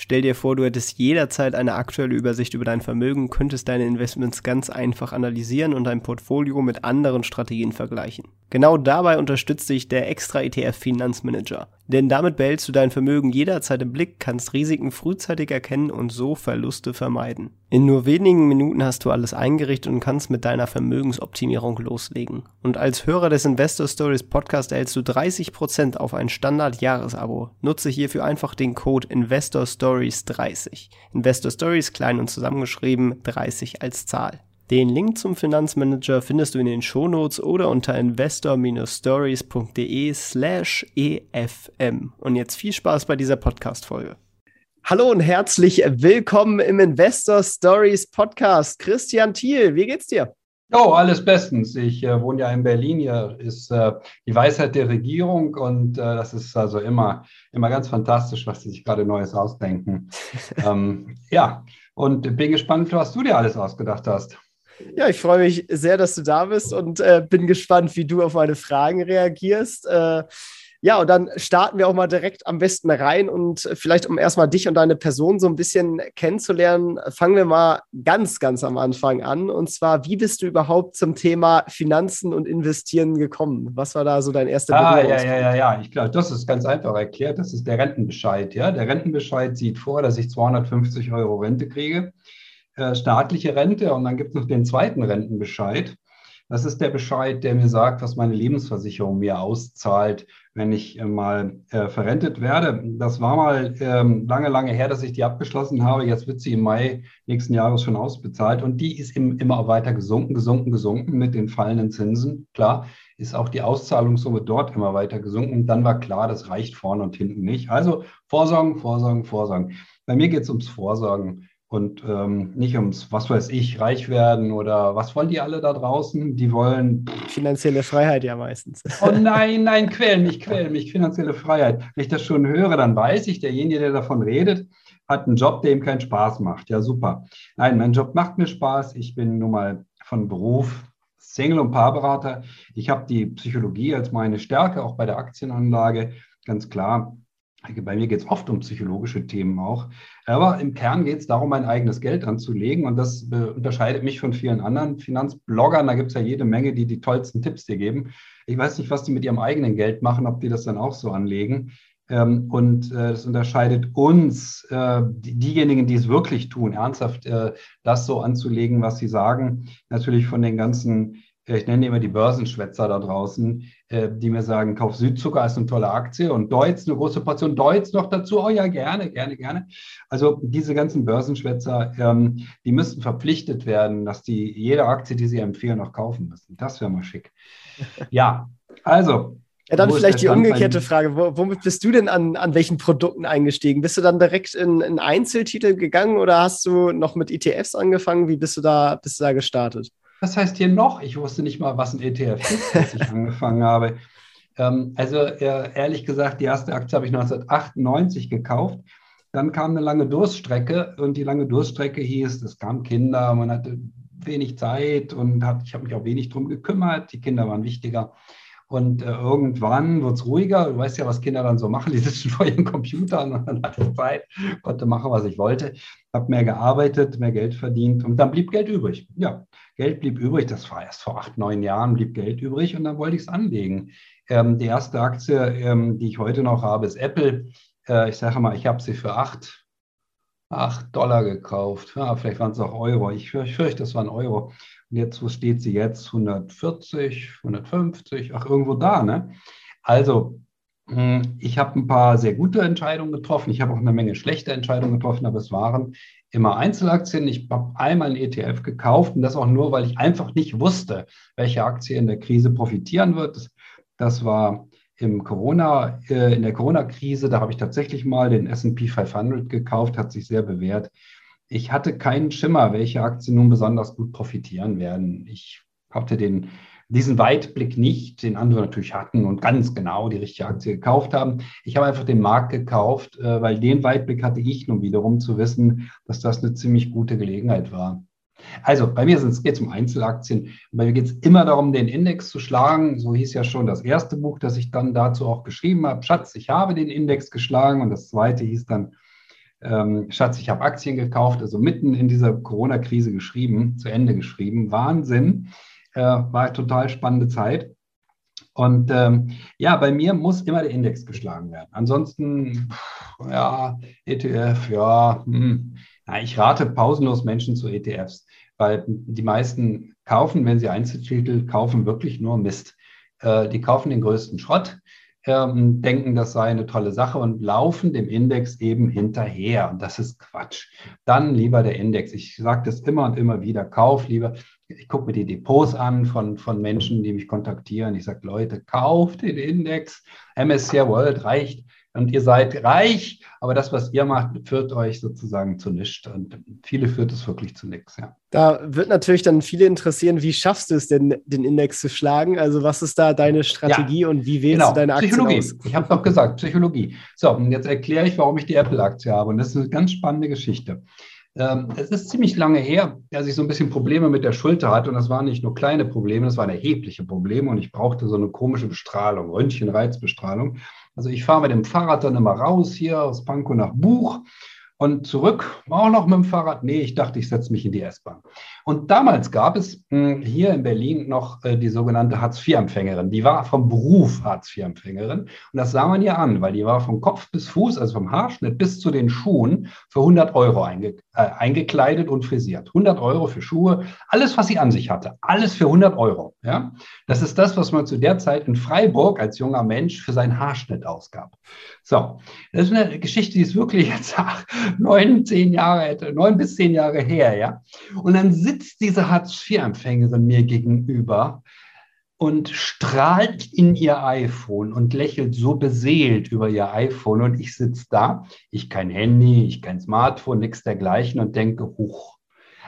Stell dir vor, du hättest jederzeit eine aktuelle Übersicht über dein Vermögen, könntest deine Investments ganz einfach analysieren und dein Portfolio mit anderen Strategien vergleichen. Genau dabei unterstützt dich der Extra ETF Finanzmanager. Denn damit behältst du dein Vermögen jederzeit im Blick, kannst Risiken frühzeitig erkennen und so Verluste vermeiden. In nur wenigen Minuten hast du alles eingerichtet und kannst mit deiner Vermögensoptimierung loslegen. Und als Hörer des Investor Stories Podcast erhältst du 30% auf ein Standard-Jahresabo. Nutze hierfür einfach den Code Investor Stories 30. Investor Stories klein und zusammengeschrieben, 30 als Zahl. Den Link zum Finanzmanager findest du in den Shownotes oder unter investor-stories.de slash efm. Und jetzt viel Spaß bei dieser Podcast-Folge. Hallo und herzlich willkommen im Investor Stories Podcast. Christian Thiel, wie geht's dir? Oh, alles bestens. Ich äh, wohne ja in Berlin. Hier ist äh, die Weisheit der Regierung und äh, das ist also immer, immer ganz fantastisch, was sie sich gerade Neues ausdenken. ähm, ja, und bin gespannt, was du dir alles ausgedacht hast. Ja, ich freue mich sehr, dass du da bist und äh, bin gespannt, wie du auf meine Fragen reagierst. Äh, ja, und dann starten wir auch mal direkt am besten rein und vielleicht, um erstmal dich und deine Person so ein bisschen kennenzulernen, fangen wir mal ganz, ganz am Anfang an. Und zwar, wie bist du überhaupt zum Thema Finanzen und Investieren gekommen? Was war da so dein erster Ah, ja, ja, ja, ja. Ich glaube, das ist ganz einfach erklärt. Das ist der Rentenbescheid. Ja, der Rentenbescheid sieht vor, dass ich 250 Euro Rente kriege. Äh, staatliche Rente und dann gibt es noch den zweiten Rentenbescheid. Das ist der Bescheid, der mir sagt, was meine Lebensversicherung mir auszahlt, wenn ich äh, mal äh, verrentet werde. Das war mal ähm, lange, lange her, dass ich die abgeschlossen habe. Jetzt wird sie im Mai nächsten Jahres schon ausbezahlt und die ist im, immer weiter gesunken, gesunken, gesunken mit den fallenden Zinsen. Klar, ist auch die Auszahlungssumme dort immer weiter gesunken. Und dann war klar, das reicht vorne und hinten nicht. Also Vorsorgen, Vorsorgen, Vorsorgen. Bei mir geht es ums Vorsorgen und ähm, nicht ums, was weiß ich, reich werden oder was wollen die alle da draußen? Die wollen. Finanzielle Freiheit ja meistens. Oh nein, nein, quäl mich, quäl mich, finanzielle Freiheit. Wenn ich das schon höre, dann weiß ich, derjenige, der davon redet, hat einen Job, der ihm keinen Spaß macht. Ja, super. Nein, mein Job macht mir Spaß. Ich bin nun mal von Beruf Single- und Paarberater. Ich habe die Psychologie als meine Stärke, auch bei der Aktienanlage, ganz klar. Bei mir geht es oft um psychologische Themen auch. Aber im Kern geht es darum, mein eigenes Geld anzulegen. Und das äh, unterscheidet mich von vielen anderen Finanzbloggern. Da gibt es ja jede Menge, die die tollsten Tipps dir geben. Ich weiß nicht, was die mit ihrem eigenen Geld machen, ob die das dann auch so anlegen. Ähm, und äh, das unterscheidet uns, äh, die, diejenigen, die es wirklich tun, ernsthaft äh, das so anzulegen, was sie sagen, natürlich von den ganzen ich nenne immer die Börsenschwätzer da draußen, äh, die mir sagen, kauf Südzucker ist eine tolle Aktie und Deutz, eine große Portion Deutz noch dazu. Oh ja, gerne, gerne, gerne. Also diese ganzen Börsenschwätzer, ähm, die müssten verpflichtet werden, dass die jede Aktie, die sie empfehlen, auch kaufen müssen. Das wäre mal schick. Ja, also ja, dann vielleicht die umgekehrte Frage. Womit bist du denn an, an welchen Produkten eingestiegen? Bist du dann direkt in, in Einzeltitel gegangen oder hast du noch mit ETFs angefangen? Wie bist du da, bist du da gestartet? Was heißt hier noch? Ich wusste nicht mal, was ein ETF ist, als ich angefangen habe. Ähm, also äh, ehrlich gesagt, die erste Aktie habe ich 1998 gekauft. Dann kam eine lange Durststrecke und die lange Durststrecke hieß, es kamen Kinder, man hatte wenig Zeit und hat, ich habe mich auch wenig drum gekümmert. Die Kinder waren wichtiger. Und äh, irgendwann wird es ruhiger. Du weißt ja, was Kinder dann so machen. Die sitzen vor ihren Computern und dann hatte ich Zeit, konnte machen, was ich wollte. Habe mehr gearbeitet, mehr Geld verdient und dann blieb Geld übrig. Ja, Geld blieb übrig. Das war erst vor acht, neun Jahren, blieb Geld übrig und dann wollte ich es anlegen. Ähm, die erste Aktie, ähm, die ich heute noch habe, ist Apple. Äh, ich sage mal, ich habe sie für acht, acht Dollar gekauft. Ja, vielleicht waren es auch Euro. Ich, ich fürchte, das waren Euro. Und jetzt, wo steht sie jetzt? 140, 150, ach, irgendwo da, ne? Also, ich habe ein paar sehr gute Entscheidungen getroffen. Ich habe auch eine Menge schlechte Entscheidungen getroffen, aber es waren immer Einzelaktien. Ich habe einmal einen ETF gekauft und das auch nur, weil ich einfach nicht wusste, welche Aktie in der Krise profitieren wird. Das war im Corona, äh, in der Corona-Krise, da habe ich tatsächlich mal den S&P 500 gekauft, hat sich sehr bewährt ich hatte keinen Schimmer, welche Aktien nun besonders gut profitieren werden. Ich hatte den, diesen Weitblick nicht, den andere natürlich hatten und ganz genau die richtige Aktie gekauft haben. Ich habe einfach den Markt gekauft, äh, weil den Weitblick hatte ich nun wiederum zu wissen, dass das eine ziemlich gute Gelegenheit war. Also bei mir geht es um Einzelaktien. Bei mir geht es immer darum, den Index zu schlagen. So hieß ja schon das erste Buch, das ich dann dazu auch geschrieben habe. Schatz, ich habe den Index geschlagen. Und das zweite hieß dann, ähm, Schatz, ich habe Aktien gekauft. Also mitten in dieser Corona-Krise geschrieben, zu Ende geschrieben. Wahnsinn. Äh, war total spannende Zeit. Und ähm, ja, bei mir muss immer der Index geschlagen werden. Ansonsten, ja, ETF, ja, hm. ja, ich rate pausenlos Menschen zu ETFs weil die meisten kaufen, wenn sie Einzeltitel kaufen, wirklich nur Mist. Äh, die kaufen den größten Schrott, ähm, denken, das sei eine tolle Sache und laufen dem Index eben hinterher. Und das ist Quatsch. Dann lieber der Index. Ich sage das immer und immer wieder, kauf lieber. Ich gucke mir die Depots an von, von Menschen, die mich kontaktieren. Ich sage, Leute, kauft den Index. MSCI World reicht und ihr seid reich, aber das, was ihr macht, führt euch sozusagen zu nichts und viele führt es wirklich zu nichts, ja. Da wird natürlich dann viele interessieren, wie schaffst du es denn, den Index zu schlagen? Also was ist da deine Strategie ja, und wie wählst genau. du deine Aktien Psychologie. aus? Ich habe doch gesagt, Psychologie. So, und jetzt erkläre ich, warum ich die Apple-Aktie habe und das ist eine ganz spannende Geschichte. Ähm, es ist ziemlich lange her, dass ich so ein bisschen Probleme mit der Schulter hatte. Und das waren nicht nur kleine Probleme, das waren erhebliche Probleme. Und ich brauchte so eine komische Bestrahlung, Röntgenreizbestrahlung. Also ich fahre mit dem Fahrrad dann immer raus hier aus Pankow nach Buch und zurück, auch noch mit dem Fahrrad. Nee, ich dachte, ich setze mich in die S-Bahn. Und damals gab es hm, hier in Berlin noch äh, die sogenannte Hartz-IV-Empfängerin. Die war vom Beruf Hartz-IV-Empfängerin. Und das sah man ihr an, weil die war vom Kopf bis Fuß, also vom Haarschnitt bis zu den Schuhen, für 100 Euro einge äh, eingekleidet und frisiert. 100 Euro für Schuhe, alles, was sie an sich hatte. Alles für 100 Euro. Ja? Das ist das, was man zu der Zeit in Freiburg als junger Mensch für seinen Haarschnitt ausgab. So, das ist eine Geschichte, die ist wirklich jetzt neun, zehn Jahre, neun bis zehn Jahre her, ja. Und dann sitzt diese Hartz-IV-Empfängerin mir gegenüber und strahlt in ihr iPhone und lächelt so beseelt über ihr iPhone. Und ich sitze da, ich kein Handy, ich kein Smartphone, nichts dergleichen und denke, huch.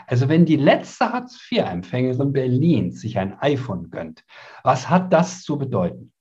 Also wenn die letzte Hartz-IV-Empfängerin Berlins sich ein iPhone gönnt, was hat das zu bedeuten?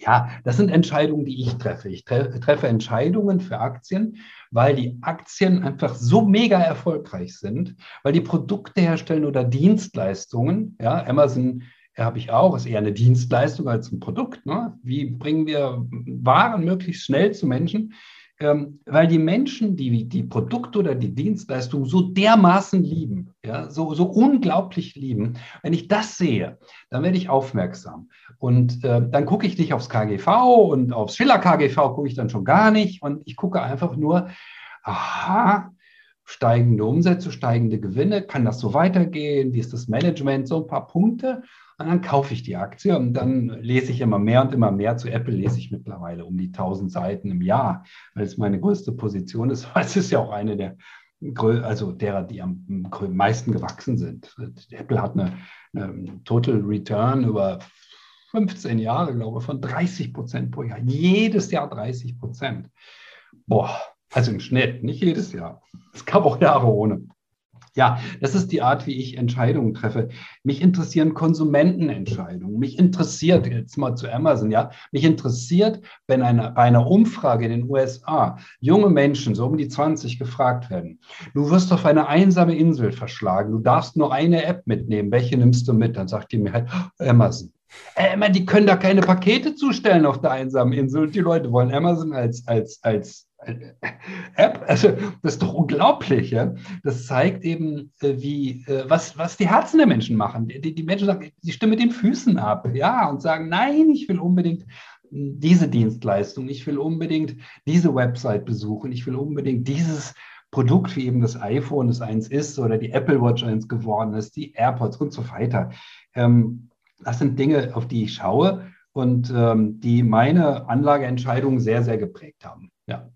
Ja, das sind Entscheidungen, die ich treffe. Ich treffe Entscheidungen für Aktien, weil die Aktien einfach so mega erfolgreich sind, weil die Produkte herstellen oder Dienstleistungen. Ja, Amazon habe ich auch, ist eher eine Dienstleistung als ein Produkt. Ne? Wie bringen wir Waren möglichst schnell zu Menschen? ähm, weil die Menschen die, die Produkte oder die Dienstleistungen so dermaßen lieben, ja, so, so unglaublich lieben. Wenn ich das sehe, dann werde ich aufmerksam. Und äh, dann gucke ich nicht aufs KGV und aufs Schiller KGV gucke ich dann schon gar nicht. Und ich gucke einfach nur, aha, steigende Umsätze, steigende Gewinne, kann das so weitergehen? Wie ist das Management? So ein paar Punkte. Und dann kaufe ich die Aktie und dann lese ich immer mehr und immer mehr. Zu Apple lese ich mittlerweile um die 1000 Seiten im Jahr, weil es meine größte Position ist. Es ist ja auch eine der, also derer, die am meisten gewachsen sind. Apple hat eine, eine Total Return über 15 Jahre, glaube ich, von 30 Prozent pro Jahr. Jedes Jahr 30 Prozent. Boah, also im Schnitt, nicht jedes Jahr. Es gab auch Jahre ohne. Ja, das ist die Art, wie ich Entscheidungen treffe. Mich interessieren Konsumentenentscheidungen. Mich interessiert, jetzt mal zu Amazon, ja, mich interessiert, wenn eine, bei einer Umfrage in den USA junge Menschen, so um die 20, gefragt werden, du wirst auf eine einsame Insel verschlagen, du darfst nur eine App mitnehmen, welche nimmst du mit? Dann sagt die mir halt Amazon. Äh, die können da keine Pakete zustellen auf der einsamen Insel die Leute wollen Amazon als, als, als App, also das ist doch unglaublich, ja. Das zeigt eben, äh, wie, äh, was, was die Herzen der Menschen machen. Die, die Menschen sagen, die stimmen mit den Füßen ab, ja, und sagen, nein, ich will unbedingt diese Dienstleistung, ich will unbedingt diese Website besuchen, ich will unbedingt dieses Produkt, wie eben das iPhone das eins ist oder die Apple Watch eins geworden ist, die AirPods und so weiter. Ähm, das sind Dinge, auf die ich schaue und ähm, die meine Anlageentscheidungen sehr, sehr geprägt haben. Ja.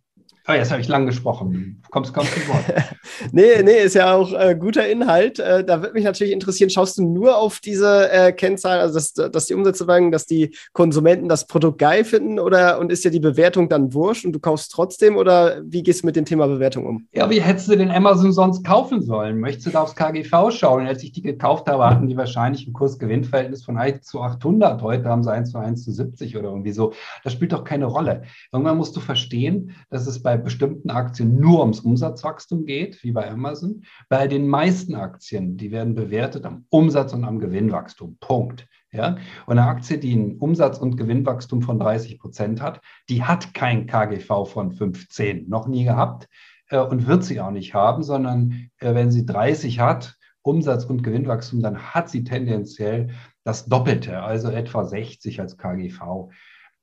Oh, jetzt habe ich lang gesprochen. Kommst, kommst du Wort. nee, nee, ist ja auch äh, guter Inhalt. Äh, da würde mich natürlich interessieren, schaust du nur auf diese äh, Kennzahl, also dass, dass die Umsätze steigen, dass die Konsumenten das Produkt geil finden oder und ist ja die Bewertung dann wurscht und du kaufst trotzdem oder wie gehst du mit dem Thema Bewertung um? Ja, wie hättest du den Amazon sonst kaufen sollen? Möchtest du da aufs KGV schauen? Als ich die gekauft habe, hatten die wahrscheinlich ein Kurs-Gewinn-Verhältnis von 1 zu 800. Heute haben sie 1 zu 1 zu 70 oder irgendwie so. Das spielt doch keine Rolle. Irgendwann musst du verstehen, dass es bei bestimmten Aktien nur ums Umsatzwachstum geht, wie bei Amazon. Bei den meisten Aktien, die werden bewertet am Umsatz und am Gewinnwachstum. Punkt. Ja? Und eine Aktie, die ein Umsatz- und Gewinnwachstum von 30 Prozent hat, die hat kein KGV von 15, noch nie gehabt äh, und wird sie auch nicht haben, sondern äh, wenn sie 30 hat, Umsatz- und Gewinnwachstum, dann hat sie tendenziell das Doppelte, also etwa 60 als KGV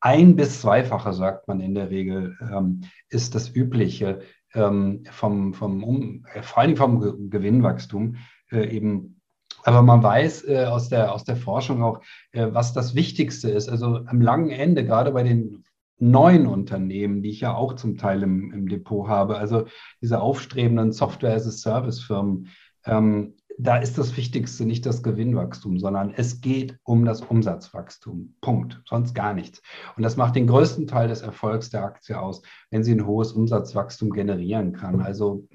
ein bis zweifache, sagt man in der Regel, ähm, ist das Übliche ähm, vom, vom um, äh, vor allem vom Gewinnwachstum äh, eben. Aber man weiß äh, aus, der, aus der Forschung auch, äh, was das Wichtigste ist. Also am langen Ende, gerade bei den neuen Unternehmen, die ich ja auch zum Teil im, im Depot habe, also diese aufstrebenden Software-as-a-Service-Firmen, ähm, da ist das Wichtigste nicht das Gewinnwachstum, sondern es geht um das Umsatzwachstum. Punkt. Sonst gar nichts. Und das macht den größten Teil des Erfolgs der Aktie aus, wenn sie ein hohes Umsatzwachstum generieren kann. Also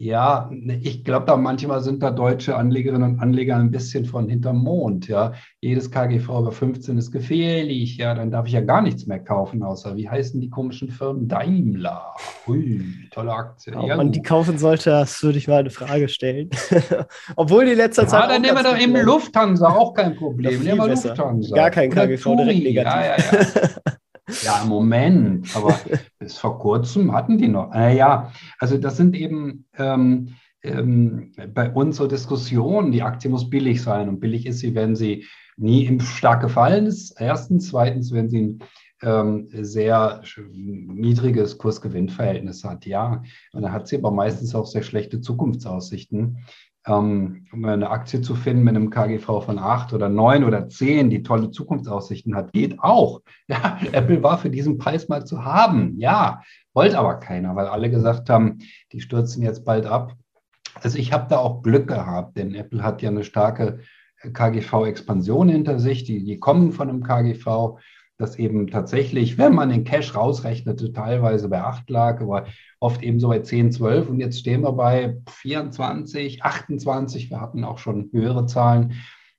ja, ich glaube, da manchmal sind da deutsche Anlegerinnen und Anleger ein bisschen von hinterm Mond. Ja, jedes KGV über 15 ist gefährlich. Ja, dann darf ich ja gar nichts mehr kaufen, außer wie heißen die komischen Firmen? Daimler. Hui, tolle Aktie. Ob ja, man die kaufen sollte, das würde ich mal eine Frage stellen. Obwohl die letzter Zeit. Ja, dann nehmen wir doch eben Lufthansa, auch kein Problem. Nehmen wir Lufthansa. Gar kein KGV, direkt negativ. Ja, ja, ja. Ja, im Moment, aber bis vor kurzem hatten die noch. Naja, also das sind eben ähm, ähm, bei uns so Diskussionen, die Aktie muss billig sein und billig ist sie, wenn sie nie stark gefallen ist. Erstens, zweitens, wenn sie ein ähm, sehr niedriges Kursgewinnverhältnis hat, ja. Und dann hat sie aber meistens auch sehr schlechte Zukunftsaussichten ähm, um eine Aktie zu finden mit einem KGV von 8 oder 9 oder 10, die tolle Zukunftsaussichten hat, geht auch. Ja, Apple war für diesen Preis mal zu haben. Ja, wollte aber keiner, weil alle gesagt haben, die stürzen jetzt bald ab. Also ich habe da auch Glück gehabt, denn Apple hat ja eine starke KGV-Expansion hinter sich. Die, die kommen von einem KGV dass eben tatsächlich, wenn man den Cash rausrechnete, teilweise bei 8 lag, aber oft eben so bei 10, 12 und jetzt stehen wir bei 24, 28, wir hatten auch schon höhere Zahlen.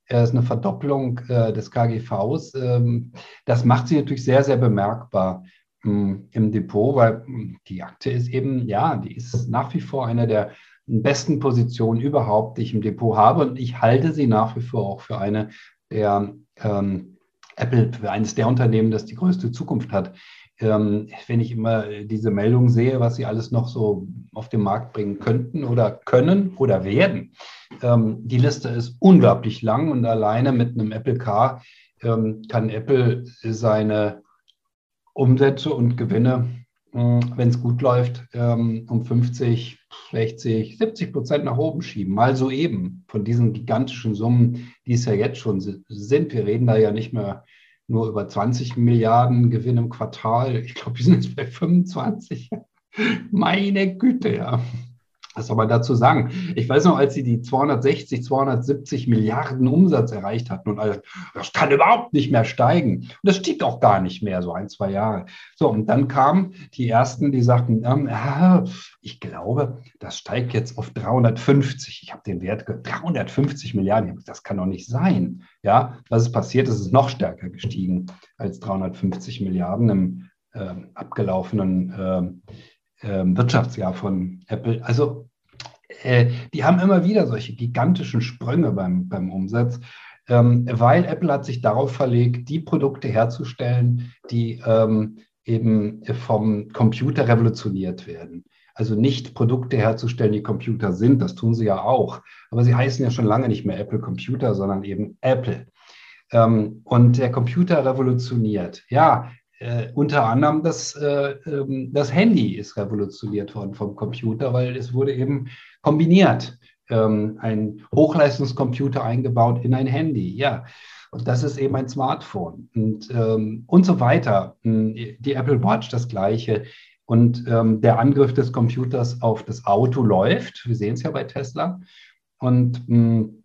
Das ist eine Verdopplung äh, des KGVs. Ähm, das macht sich natürlich sehr, sehr bemerkbar ähm, im Depot, weil ähm, die Aktie ist eben, ja, die ist nach wie vor eine der besten Positionen überhaupt, die ich im Depot habe und ich halte sie nach wie vor auch für eine der ähm, Apple für eines der Unternehmen, das die größte Zukunft hat. Ähm, wenn ich immer diese Meldung sehe, was sie alles noch so auf den Markt bringen könnten oder können oder werden. Ähm, die Liste ist unglaublich lang und alleine mit einem Apple Car ähm, kann Apple seine Umsätze und Gewinne, wenn es gut läuft, ähm, um 50, 60, 70 Prozent nach oben schieben. Mal so eben von diesen gigantischen Summen, die es ja jetzt schon sind. Wir reden da ja nicht mehr nur über 20 Milliarden Gewinn im Quartal. Ich glaube, wir sind jetzt bei 25. Meine Güte, ja. Was soll man dazu sagen? Ich weiß noch, als sie die 260, 270 Milliarden Umsatz erreicht hatten und alles, das kann überhaupt nicht mehr steigen. Und das stieg auch gar nicht mehr, so ein, zwei Jahre. So, und dann kamen die ersten, die sagten, ähm, ja, ich glaube, das steigt jetzt auf 350. Ich habe den Wert, 350 Milliarden, das kann doch nicht sein. Ja, was ist passiert? Es ist noch stärker gestiegen als 350 Milliarden im äh, abgelaufenen äh, Wirtschaftsjahr von Apple. Also äh, die haben immer wieder solche gigantischen Sprünge beim, beim Umsatz, ähm, weil Apple hat sich darauf verlegt, die Produkte herzustellen, die ähm, eben vom Computer revolutioniert werden. Also nicht Produkte herzustellen, die Computer sind, das tun sie ja auch, aber sie heißen ja schon lange nicht mehr Apple Computer, sondern eben Apple. Ähm, und der Computer revolutioniert. Ja, äh, unter anderem das, äh, ähm, das Handy ist revolutioniert worden vom Computer, weil es wurde eben kombiniert. Ähm, ein Hochleistungscomputer eingebaut in ein Handy, ja. Und das ist eben ein Smartphone und, ähm, und so weiter. Hm, die Apple Watch das gleiche. Und ähm, der Angriff des Computers auf das Auto läuft. Wir sehen es ja bei Tesla. Und hm,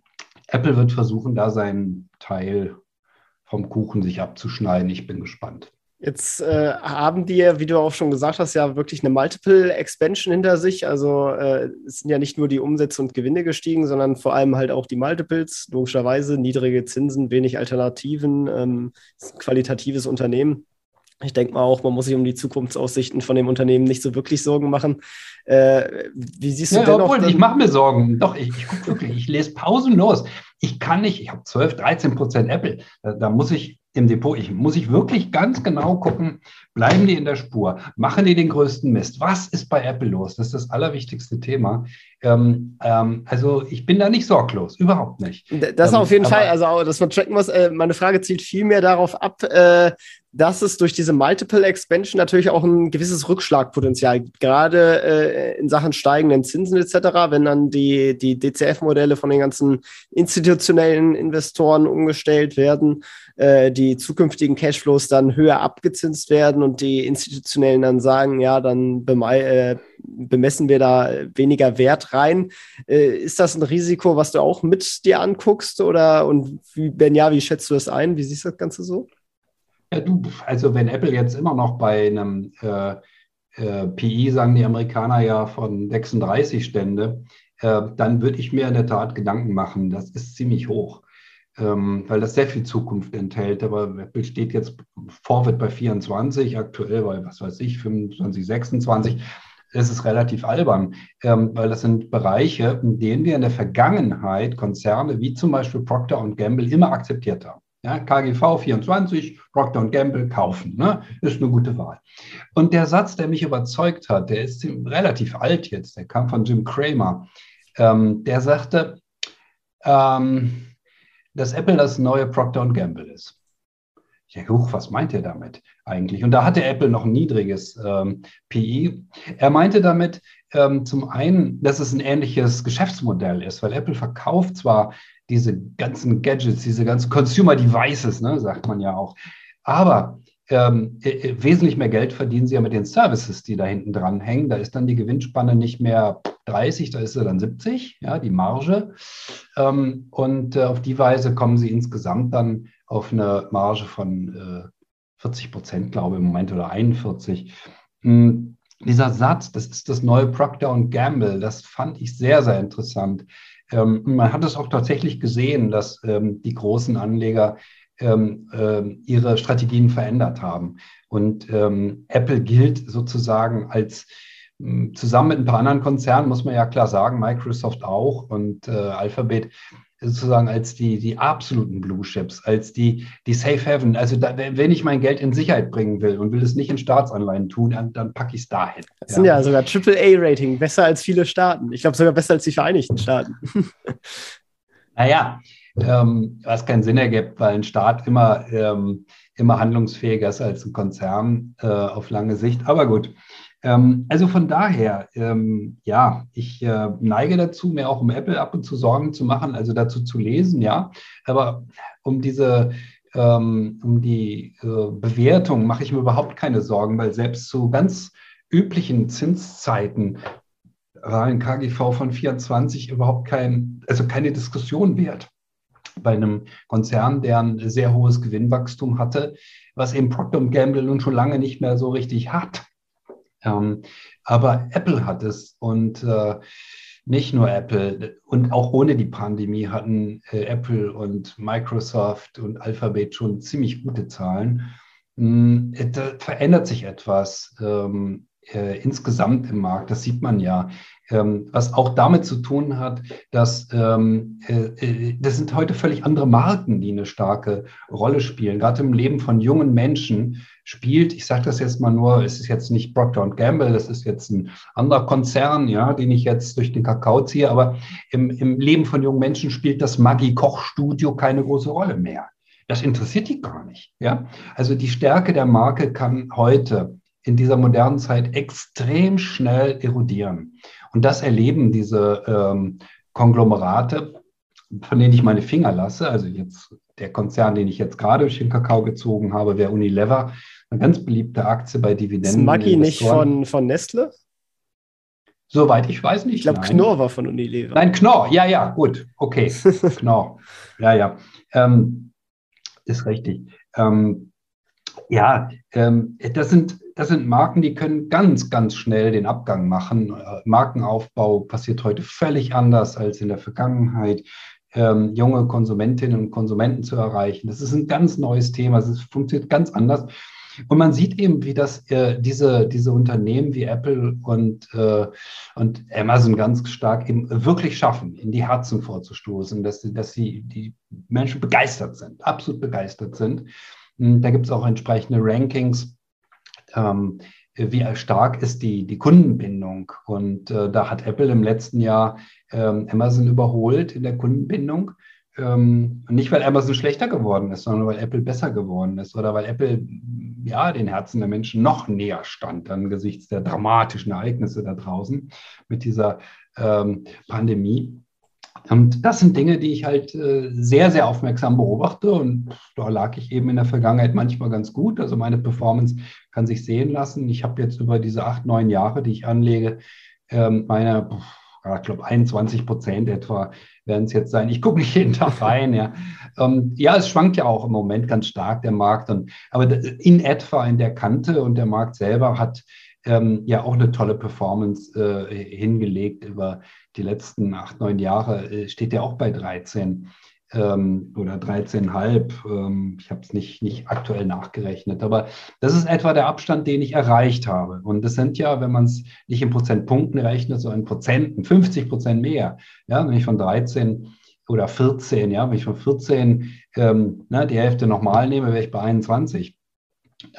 Apple wird versuchen, da seinen Teil vom Kuchen sich abzuschneiden. Ich bin gespannt. Jetzt äh, haben die, wie du auch schon gesagt hast, ja wirklich eine Multiple Expansion hinter sich. Also äh, es sind ja nicht nur die Umsätze und Gewinne gestiegen, sondern vor allem halt auch die Multiples. Logischerweise niedrige Zinsen, wenig Alternativen, ähm, qualitatives Unternehmen. Ich denke mal auch, man muss sich um die Zukunftsaussichten von dem Unternehmen nicht so wirklich Sorgen machen. Äh, wie siehst du ja, denn obwohl, ich mache mir Sorgen. Doch, ich, ich gucke wirklich, ich lese pausenlos. Ich kann nicht, ich habe 12, 13 Prozent Apple. Da, da muss ich im Depot, ich, muss ich wirklich ganz genau gucken, bleiben die in der Spur, machen die den größten Mist? Was ist bei Apple los? Das ist das allerwichtigste Thema. Ähm, ähm, also ich bin da nicht sorglos, überhaupt nicht. Das ähm, auf jeden Fall, also dass man tracken muss. Äh, meine Frage zielt viel mehr darauf ab, äh, dass es durch diese Multiple Expansion natürlich auch ein gewisses Rückschlagpotenzial gibt, gerade äh, in Sachen steigenden Zinsen etc., wenn dann die, die DCF-Modelle von den ganzen institutionellen Investoren umgestellt werden, äh, die zukünftigen Cashflows dann höher abgezinst werden und die institutionellen dann sagen, ja, dann äh, bemessen wir da weniger Wert rein. Äh, ist das ein Risiko, was du auch mit dir anguckst oder und wie, Ben, ja, wie schätzt du das ein? Wie siehst du das Ganze so? Ja, du, also wenn Apple jetzt immer noch bei einem äh, äh, PI, sagen die Amerikaner ja, von 36 Stände, äh, dann würde ich mir in der Tat Gedanken machen. Das ist ziemlich hoch, weil das sehr viel Zukunft enthält. Aber Apple steht jetzt Vorwärts bei 24, aktuell bei, was weiß ich, 25, 26. Es ist relativ albern, ähm, weil das sind Bereiche, in denen wir in der Vergangenheit Konzerne wie zum Beispiel Procter Gamble immer akzeptiert haben. Ja, KGV 24, Procter Gamble kaufen, ne? ist eine gute Wahl. Und der Satz, der mich überzeugt hat, der ist relativ alt jetzt, der kam von Jim Cramer, ähm, der sagte, ähm, dass Apple das neue Procter Gamble ist. Denke, huch, was meint er damit eigentlich? Und da hatte Apple noch ein niedriges ähm, PI. Er meinte damit ähm, zum einen, dass es ein ähnliches Geschäftsmodell ist, weil Apple verkauft zwar diese ganzen Gadgets, diese ganzen Consumer Devices, ne, sagt man ja auch. Aber ähm, äh, äh, wesentlich mehr Geld verdienen sie ja mit den Services, die da hinten dran hängen. Da ist dann die Gewinnspanne nicht mehr 30, da ist sie dann 70, ja, die Marge. Ähm, und äh, auf die Weise kommen sie insgesamt dann auf eine Marge von äh, 40 Prozent, glaube ich, im Moment oder 41. Hm, dieser Satz, das ist das neue Procter Gamble, das fand ich sehr, sehr interessant. Ähm, man hat es auch tatsächlich gesehen, dass ähm, die großen Anleger ähm, äh, ihre Strategien verändert haben. Und ähm, Apple gilt sozusagen als hm, zusammen mit ein paar anderen Konzernen, muss man ja klar sagen, Microsoft auch und äh, Alphabet sozusagen als die, die absoluten Blue Chips, als die, die Safe Haven. Also da, wenn ich mein Geld in Sicherheit bringen will und will es nicht in Staatsanleihen tun, dann, dann packe ich es dahin. Das ja. sind ja sogar AAA-Rating, besser als viele Staaten. Ich glaube sogar besser als die Vereinigten Staaten. naja, ähm, was keinen Sinn ergibt, weil ein Staat immer, ähm, immer handlungsfähiger ist als ein Konzern äh, auf lange Sicht. Aber gut. Ähm, also von daher, ähm, ja, ich äh, neige dazu, mir auch um Apple ab und zu Sorgen zu machen, also dazu zu lesen, ja. Aber um diese, ähm, um die äh, Bewertung mache ich mir überhaupt keine Sorgen, weil selbst zu ganz üblichen Zinszeiten war ein KGV von 24 überhaupt kein, also keine Diskussion wert bei einem Konzern, der ein sehr hohes Gewinnwachstum hatte, was eben Procter Gamble nun schon lange nicht mehr so richtig hat. Ähm, aber Apple hat es und äh, nicht nur Apple und auch ohne die Pandemie hatten äh, Apple und Microsoft und Alphabet schon ziemlich gute Zahlen. Ähm, da verändert sich etwas ähm, äh, insgesamt im Markt, das sieht man ja. Ähm, was auch damit zu tun hat, dass ähm, äh, äh, das sind heute völlig andere Marken, die eine starke Rolle spielen. Gerade im Leben von jungen Menschen spielt, ich sage das jetzt mal nur, es ist jetzt nicht Procter Gamble, das ist jetzt ein anderer Konzern, ja, den ich jetzt durch den Kakao ziehe, aber im, im Leben von jungen Menschen spielt das Maggi Koch Studio keine große Rolle mehr. Das interessiert die gar nicht. Ja? Also die Stärke der Marke kann heute in dieser modernen Zeit extrem schnell erodieren. Und das erleben diese ähm, Konglomerate von denen ich meine Finger lasse. Also jetzt der Konzern, den ich jetzt gerade durch den Kakao gezogen habe, wäre Unilever, eine ganz beliebte Aktie bei Dividenden. Ist Maggi nicht von, von Nestle? Soweit ich weiß nicht. Ich glaube, Knorr war von Unilever. Nein, Knorr, ja, ja, gut, okay. Knorr, ja, ja. Ähm, ist richtig. Ähm, ja, ähm, das, sind, das sind Marken, die können ganz, ganz schnell den Abgang machen. Äh, Markenaufbau passiert heute völlig anders als in der Vergangenheit. Ähm, junge Konsumentinnen und Konsumenten zu erreichen. Das ist ein ganz neues Thema. Es funktioniert ganz anders. Und man sieht eben, wie das äh, diese, diese Unternehmen wie Apple und, äh, und Amazon ganz stark eben wirklich schaffen, in die Herzen vorzustoßen, dass, dass sie die Menschen begeistert sind, absolut begeistert sind. Hm, da gibt es auch entsprechende Rankings. Ähm, wie stark ist die, die Kundenbindung? Und äh, da hat Apple im letzten Jahr ähm, Amazon überholt in der Kundenbindung. Ähm, nicht, weil Amazon schlechter geworden ist, sondern weil Apple besser geworden ist oder weil Apple ja den Herzen der Menschen noch näher stand angesichts der dramatischen Ereignisse da draußen mit dieser ähm, Pandemie. Und das sind Dinge, die ich halt äh, sehr, sehr aufmerksam beobachte. Und da lag ich eben in der Vergangenheit manchmal ganz gut. Also meine Performance kann sich sehen lassen. Ich habe jetzt über diese acht, neun Jahre, die ich anlege, ähm, meine, ich glaube, 21 Prozent etwa werden es jetzt sein. Ich gucke nicht jeden Tag rein. ja. Ähm, ja, es schwankt ja auch im Moment ganz stark der Markt. Und, aber in etwa in der Kante und der Markt selber hat ähm, ja auch eine tolle Performance äh, hingelegt über die letzten acht, neun Jahre. Äh, steht ja auch bei 13 ähm, oder 13,5. Ähm, ich habe es nicht, nicht aktuell nachgerechnet, aber das ist etwa der Abstand, den ich erreicht habe. Und das sind ja, wenn man es nicht in Prozentpunkten rechnet, so in Prozenten, 50 Prozent mehr. Ja, wenn ich von 13 oder 14, ja, wenn ich von 14 ähm, ne, die Hälfte nochmal nehme, wäre ich bei 21.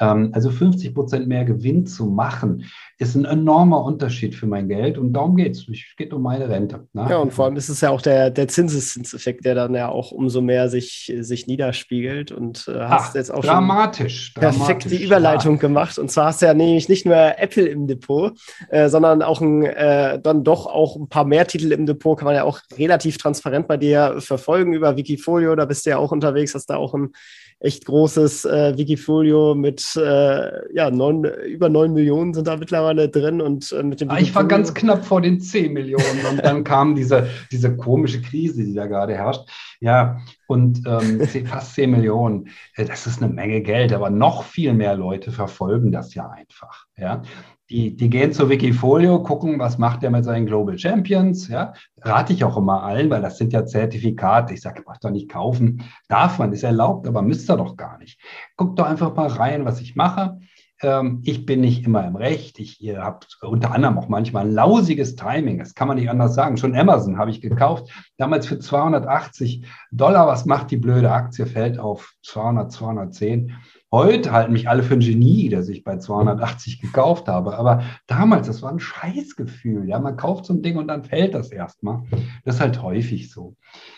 Ähm, also 50 Prozent mehr Gewinn zu machen, ist ein enormer Unterschied für mein Geld und darum geht es. Es geht um meine Rente. Ne? Ja, und vor allem ist es ja auch der, der Zinseszinseffekt, der dann ja auch umso mehr sich, sich niederspiegelt und äh, hast Ach, jetzt auch dramatisch, schon perfekt dramatisch, die Überleitung ja. gemacht. Und zwar hast du ja nämlich nicht nur Apple im Depot, äh, sondern auch ein, äh, dann doch auch ein paar mehr Titel im Depot, kann man ja auch relativ transparent bei dir verfolgen über Wikifolio. Da bist du ja auch unterwegs, hast da auch ein echt großes äh, Wikifolio mit äh, ja, neun, über 9 Millionen sind da mittlerweile drin. Und äh, mit dem ah, ich war ganz knapp vor den 10 Millionen und dann kam diese, diese komische Krise, die da gerade herrscht. Ja, und ähm, fast 10 Millionen. Äh, das ist eine Menge Geld, aber noch viel mehr Leute verfolgen das ja einfach. Ja, die, die gehen zu Wikifolio, gucken, was macht der mit seinen Global Champions. Ja, rate ich auch immer allen, weil das sind ja Zertifikate. Ich sage, braucht doch nicht kaufen. Darf man, ist erlaubt, aber müsst ihr doch gar nicht. Guckt doch einfach mal rein, was ich mache. Ähm, ich bin nicht immer im Recht. Ich habe unter anderem auch manchmal ein lausiges Timing. Das kann man nicht anders sagen. Schon Amazon habe ich gekauft. Damals für 280 Dollar. Was macht die blöde Aktie? Fällt auf 200, 210. Heute halten mich alle für ein Genie, das ich bei 280 gekauft habe. Aber damals, das war ein Scheißgefühl. Ja, man kauft so ein Ding und dann fällt das erstmal. Das ist halt häufig so.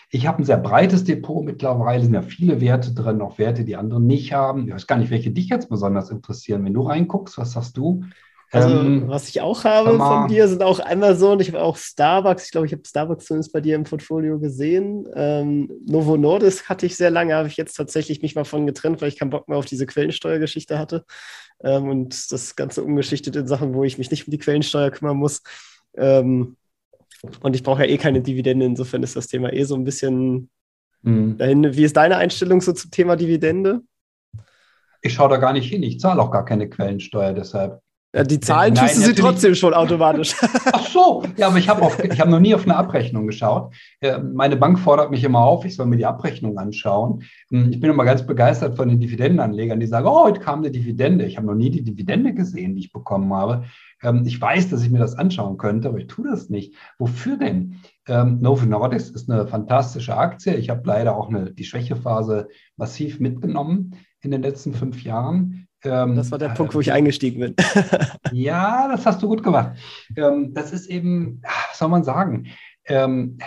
Ich habe ein sehr breites Depot mittlerweile, sind ja viele Werte drin, auch Werte, die andere nicht haben. Ich weiß gar nicht, welche dich jetzt besonders interessieren. Wenn du reinguckst, was sagst du? Also, ähm, was ich auch habe von dir, sind auch Amazon. Ich habe auch Starbucks. Ich glaube, ich habe Starbucks zumindest bei dir im Portfolio gesehen. Ähm, Novo Nordisk hatte ich sehr lange, habe ich jetzt tatsächlich mich mal von getrennt, weil ich keinen Bock mehr auf diese Quellensteuergeschichte hatte. Ähm, und das Ganze umgeschichtet in Sachen, wo ich mich nicht um die Quellensteuer kümmern muss. Ähm, und ich brauche ja eh keine Dividende. Insofern ist das Thema eh so ein bisschen mhm. dahin. Wie ist deine Einstellung so zum Thema Dividende? Ich schaue da gar nicht hin. Ich zahle auch gar keine Quellensteuer deshalb. Ja, die Zahlen Nein, tust du sie trotzdem schon automatisch. Ach so, ja, aber ich habe hab noch nie auf eine Abrechnung geschaut. Meine Bank fordert mich immer auf, ich soll mir die Abrechnung anschauen. Hm, ich bin immer ganz begeistert von den Dividendenanlegern, die sagen, oh, heute kam eine Dividende. Ich habe noch nie die Dividende gesehen, die ich bekommen habe. Ähm, ich weiß, dass ich mir das anschauen könnte, aber ich tue das nicht. Wofür denn? Ähm, Novo Nordisk ist eine fantastische Aktie. Ich habe leider auch eine, die Schwächephase massiv mitgenommen in den letzten fünf Jahren. Ähm, das war der Punkt, wo ich eingestiegen bin. ja, das hast du gut gemacht. Ähm, das ist eben, was soll man sagen? Ähm,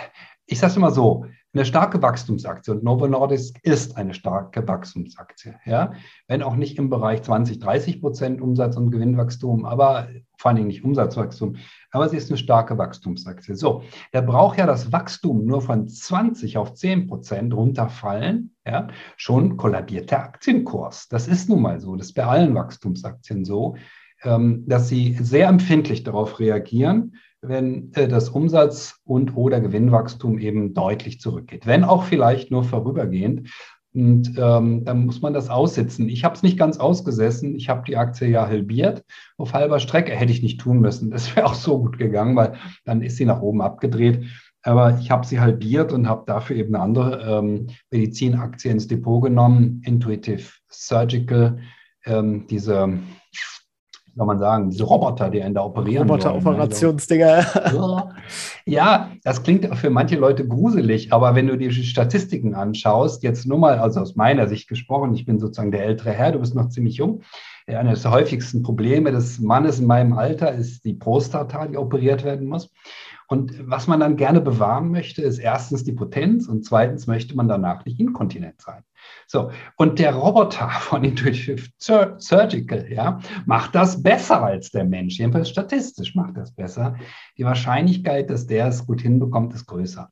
ich sage es immer so, eine starke Wachstumsaktie und Novo Nordisk ist eine starke Wachstumsaktie. Ja? Wenn auch nicht im Bereich 20, 30 Prozent Umsatz- und Gewinnwachstum, aber vor allen Dingen nicht Umsatzwachstum, aber sie ist eine starke Wachstumsaktie. So, der braucht ja das Wachstum nur von 20 auf 10 Prozent runterfallen, ja? schon kollabiert der Aktienkurs. Das ist nun mal so, das ist bei allen Wachstumsaktien so, ähm, dass sie sehr empfindlich darauf reagieren wenn äh, das Umsatz- und oder Gewinnwachstum eben deutlich zurückgeht, wenn auch vielleicht nur vorübergehend. Und ähm, dann muss man das aussitzen. Ich habe es nicht ganz ausgesessen. Ich habe die Aktie ja halbiert auf halber Strecke. Hätte ich nicht tun müssen. Das wäre auch so gut gegangen, weil dann ist sie nach oben abgedreht. Aber ich habe sie halbiert und habe dafür eben eine andere ähm, Medizinaktie ins Depot genommen, Intuitive Surgical, ähm, diese soll man sagen, diese Roboter, die einen da operieren. Roboter-Operationsdinger. Also, ja, das klingt für manche Leute gruselig, aber wenn du die Statistiken anschaust, jetzt nur mal, also aus meiner Sicht gesprochen, ich bin sozusagen der ältere Herr, du bist noch ziemlich jung. Eines der häufigsten Probleme des Mannes in meinem Alter ist die Prostata, die operiert werden muss. Und was man dann gerne bewahren möchte, ist erstens die Potenz und zweitens möchte man danach nicht inkontinent sein. So, und der Roboter von Intuitive Surgical, ja, macht das besser als der Mensch. Jedenfalls statistisch macht das besser. Die Wahrscheinlichkeit, dass der es gut hinbekommt, ist größer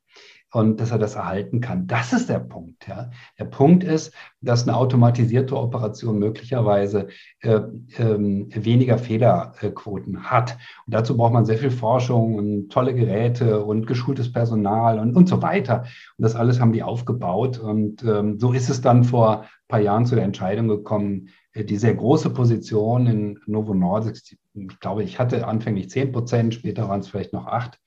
und dass er das erhalten kann. Das ist der Punkt. Ja. Der Punkt ist, dass eine automatisierte Operation möglicherweise äh, äh, weniger Fehlerquoten hat. Und dazu braucht man sehr viel Forschung und tolle Geräte und geschultes Personal und, und so weiter. Und das alles haben die aufgebaut. Und ähm, so ist es dann vor ein paar Jahren zu der Entscheidung gekommen, äh, die sehr große Position in Novo Nordisk, ich glaube, ich hatte anfänglich 10 Prozent, später waren es vielleicht noch 8,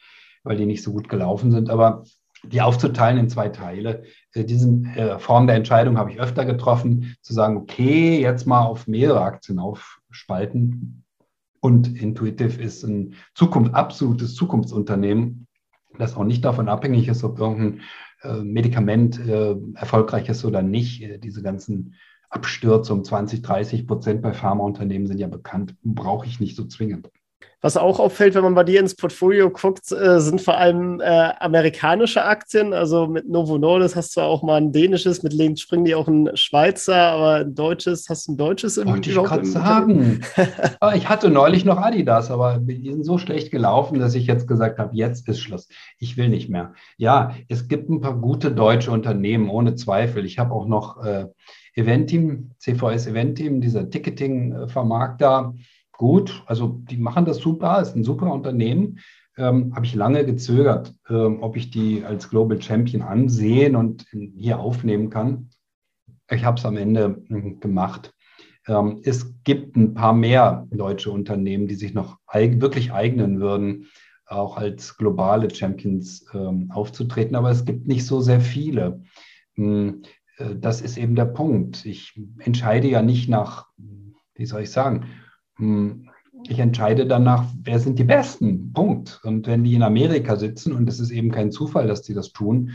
weil die nicht so gut gelaufen sind. Aber die aufzuteilen in zwei Teile. Äh, Diese äh, Form der Entscheidung habe ich öfter getroffen, zu sagen, okay, jetzt mal auf mehrere Aktien aufspalten. Und Intuitive ist ein Zukunft, absolutes Zukunftsunternehmen, das auch nicht davon abhängig ist, ob irgendein äh, Medikament erfolgreich ist oder nicht. Diese ganzen Abstürze um 20, 30 Prozent bei Pharmaunternehmen sind ja bekannt, brauche ich nicht so zwingend. Was auch auffällt, wenn man bei dir ins Portfolio guckt, äh, sind vor allem äh, amerikanische Aktien. Also mit Novo Nordisk hast du auch mal ein dänisches, mit Link springen die auch ein Schweizer, aber ein deutsches, hast du ein deutsches im Wollte ich gerade sagen. Ich hatte neulich noch Adidas, aber die sind so schlecht gelaufen, dass ich jetzt gesagt habe, jetzt ist Schluss. Ich will nicht mehr. Ja, es gibt ein paar gute deutsche Unternehmen, ohne Zweifel. Ich habe auch noch äh, Eventim, CVS Eventim, dieser Ticketing-Vermarkter. Äh, gut. Also die machen das super, ist ein super Unternehmen. Ähm, habe ich lange gezögert, ähm, ob ich die als Global Champion ansehen und hier aufnehmen kann. Ich habe es am Ende hm, gemacht. Ähm, es gibt ein paar mehr deutsche Unternehmen, die sich noch eig wirklich eignen würden, auch als globale Champions ähm, aufzutreten, aber es gibt nicht so sehr viele. Hm, äh, das ist eben der Punkt. Ich entscheide ja nicht nach, wie soll ich sagen, hm, ich entscheide danach, wer sind die Besten. Punkt. Und wenn die in Amerika sitzen, und es ist eben kein Zufall, dass die das tun,